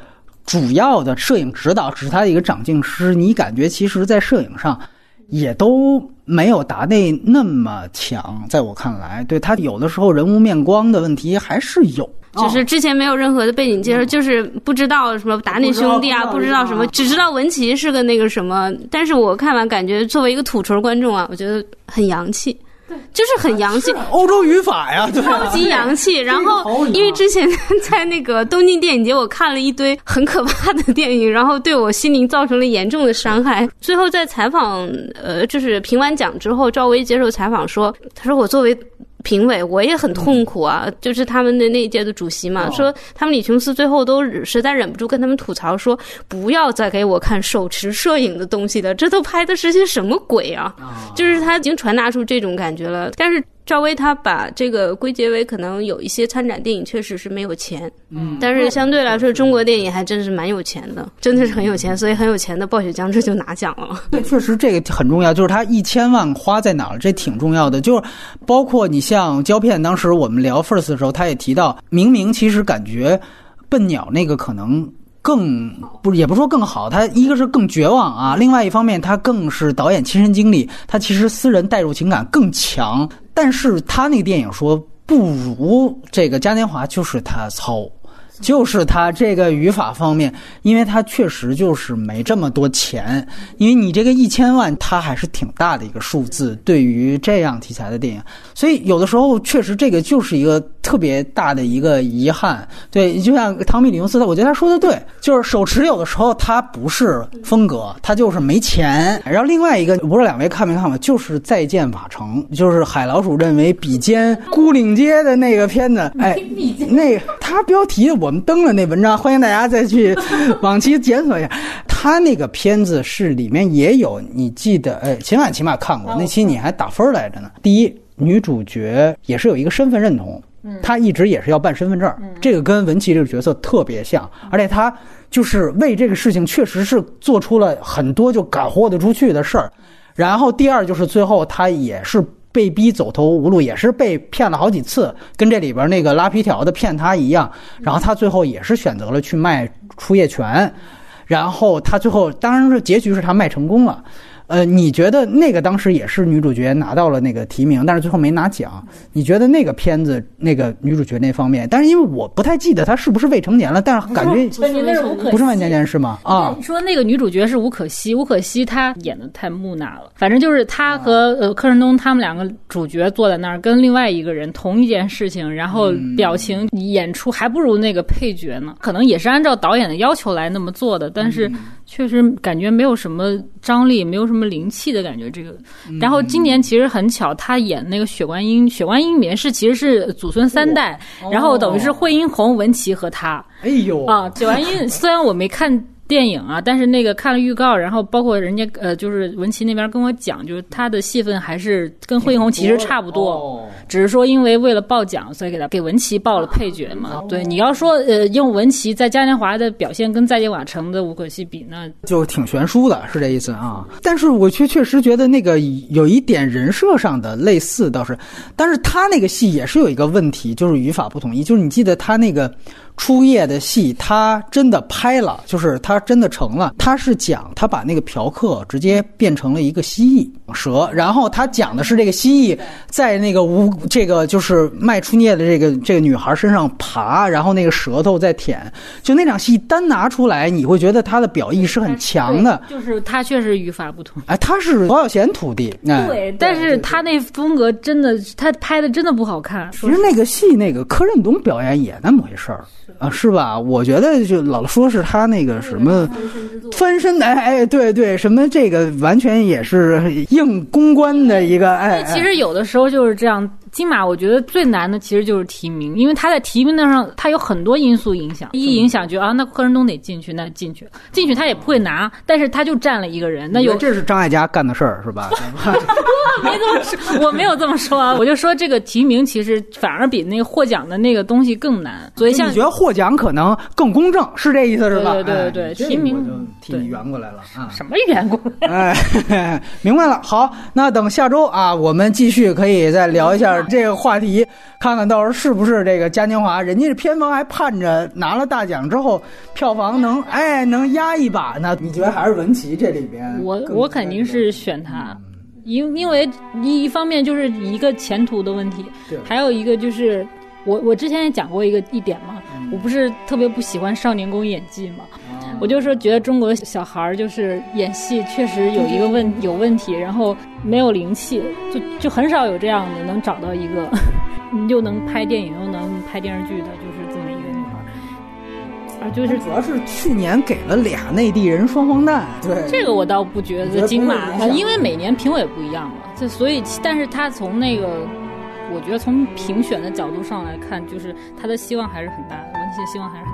主要的摄影指导，只是他的一个掌镜师，你感觉其实在摄影上也都没有达内那么强。在我看来，对他有的时候人物面光的问题还是有。就是之前没有任何的背景介绍，就是不知道什么达内兄弟啊，不知道什么，只知道文琪是个那个什么。但是我看完感觉，作为一个土锤观众啊，我觉得很洋气，就是很洋气，欧洲语法呀，超级洋气。然后因为之前 [LAUGHS] 在那个东京电影节，我看了一堆很可怕的电影，然后对我心灵造成了严重的伤害。最后在采访，呃，就是评完奖之后，赵薇接受采访说：“他说我作为。”评委我也很痛苦啊，就是他们的那一届的主席嘛，说他们李琼斯最后都实在忍不住跟他们吐槽说，不要再给我看手持摄影的东西了，这都拍的是些什么鬼啊？就是他已经传达出这种感觉了，但是。赵薇她把这个归结为可能有一些参展电影确实是没有钱，嗯，但是相对来说中国电影还真是蛮有钱的，真的是很有钱，所以很有钱的暴雪将至就拿奖了。[LAUGHS] 对，确实这个很重要，就是他一千万花在哪儿，这挺重要的。就是包括你像胶片，当时我们聊 First 的时候，他也提到，明明其实感觉笨鸟那个可能。更不也不说更好，他一个是更绝望啊，另外一方面他更是导演亲身经历，他其实私人代入情感更强，但是他那个电影说不如这个嘉年华就是他糙。就是他这个语法方面，因为他确实就是没这么多钱，因为你这个一千万，它还是挺大的一个数字，对于这样题材的电影，所以有的时候确实这个就是一个特别大的一个遗憾。对，就像汤米·李洪斯的，我觉得他说的对，就是手持有的时候他不是风格，他就是没钱。然后另外一个，不知道两位看没看过，就是《再见瓦城》，就是海老鼠认为比肩孤岭街的那个片子，哎，那他标题。我们登了那文章，欢迎大家再去 [LAUGHS] 往期检索一下。他那个片子是里面也有，你记得？哎，秦晚起码看过那期，你还打分来着呢。第一，女主角也是有一个身份认同，她一直也是要办身份证，这个跟文琪这个角色特别像，而且他就是为这个事情确实是做出了很多就敢豁得出去的事儿。然后第二就是最后他也是。被逼走投无路，也是被骗了好几次，跟这里边那个拉皮条的骗他一样。然后他最后也是选择了去卖出业权，然后他最后当然是结局是他卖成功了。呃，你觉得那个当时也是女主角拿到了那个提名，但是最后没拿奖。你觉得那个片子那个女主角那方面，但是因为我不太记得她是不是未成年了，但是感觉不是那是吴可不是未成年是吗？啊你，说那个女主角是吴可希，吴可希她演的太木讷了。反正就是她和呃柯震东他们两个主角坐在那儿，跟另外一个人同一件事情，然后表情演出还不如那个配角呢。可能也是按照导演的要求来那么做的，但是确实感觉没有什么张力，没有什么灵气的感觉。这个，然后今年其实很巧，他演那个血观音，血观音里面是其实是祖孙三代，然后等于是惠英红、文琪和他。哎呦啊，雪观音 [LAUGHS] 虽然我没看电影啊，但是那个看了预告，然后包括人家呃，就是文琪那边跟我讲，就是他的戏份还是跟惠英红其实差不多，哦只是说因为为了报奖，所以给他给文琪报了配角嘛。对，你要说呃，用文琪在嘉年华的表现跟在野瓦城的吴可希比，那就挺悬殊的，是这意思啊。但是我却确实觉得那个有一点人设上的类似倒是，但是他那个戏也是有一个问题，就是语法不统一。就是你记得他那个初夜的戏，他真的拍了，就是他真的成了。他是讲他把那个嫖客直接变成了一个蜥蜴蛇，然后他讲的是这个蜥蜴在那个无这个就是卖初夜的这个这个女孩身上爬，然后那个舌头在舔，就那场戏单拿出来，你会觉得他的表意是很强的。就是他确实语法不同。哎，他是黄小贤徒弟，哎，对，但是他那风格真的，他拍的真的不好看。其实那个戏，那个柯震东表演也那么回事儿啊，是吧？我觉得就老说是他那个什么翻身，哎哎，对对，什么这个完全也是硬公关的一个，哎，其实有的时候就是这样。金马我觉得最难的其实就是提名，因为他在提名上他有很多因素影响，一影响就啊，那柯震东得进去，那进去，进去他也不会拿，但是他就占了一个人，那有这是张艾嘉干的事儿是吧？[LAUGHS] 没这么说，我没有这么说啊，我就说这个提名其实反而比那个获奖的那个东西更难，所以像你觉得获奖可能更公正，是这意思是吧？对对对提名这个我就替你圆过来了啊。什么圆过来？哎，[LAUGHS] 明白了。好，那等下周啊，我们继续可以再聊一下这个话题，看看到时候是不是这个嘉年华，人家这片方还盼着拿了大奖之后票房能哎能压一把呢？你觉得还是文琪这里边？我我肯定是选他。因因为一一方面就是一个前途的问题，还有一个就是我我之前也讲过一个一点嘛，嗯我不是特别不喜欢少年宫演技嘛，我就说觉得中国小孩儿就是演戏确实有一个问有问题，然后没有灵气，就就很少有这样的能找到一个 [LAUGHS] 又能拍电影又能拍电视剧的，就是这么一个女孩儿。啊，就是主要是去年给了俩内地人双黄蛋，对这个我倒不觉得金马你觉得不会影，响因为每年评委不一样嘛，这所以，但是他从那个，我觉得从评选的角度上来看，就是他的希望还是很大的，文琪的希望还是很大。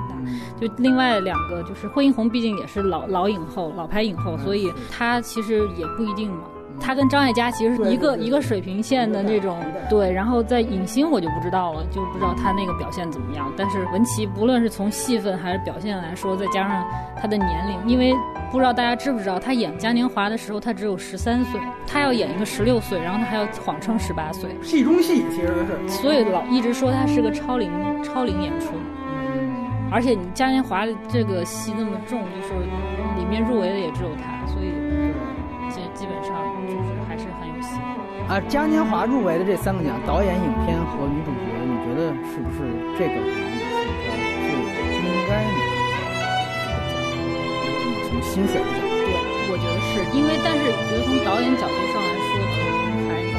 就另外两个，就是惠英红，毕竟也是老老影后、老牌影后，所以她其实也不一定嘛。她跟张艾嘉其实是一个一个水平线的那种，对。然后在影星我就不知道了，就不知道她那个表现怎么样。但是文琪不论是从戏份还是表现来说，再加上她的年龄，因为不知道大家知不知道，她演嘉年华的时候她只有十三岁，她要演一个十六岁，然后她还要谎称十八岁，戏中戏其实是。所以老一直说她是个超龄超龄演出。而且你嘉年华这个戏那么重，就是里面入围的也只有他，所以基基本上就是还是很有戏。啊，嘉年华入围的这三个奖，导演、影片和女主角，你觉得是不是这个奖最应该的奖？从薪水的角度，对，我觉得是因为，但是我觉得从导演角度上来说，可能还是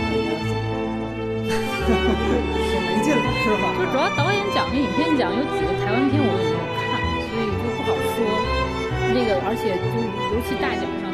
[LAUGHS] 没劲了是吧？就主要导演奖跟影片奖有几个台湾片我也没有看，所以就不好说。那个，而且就尤其大奖上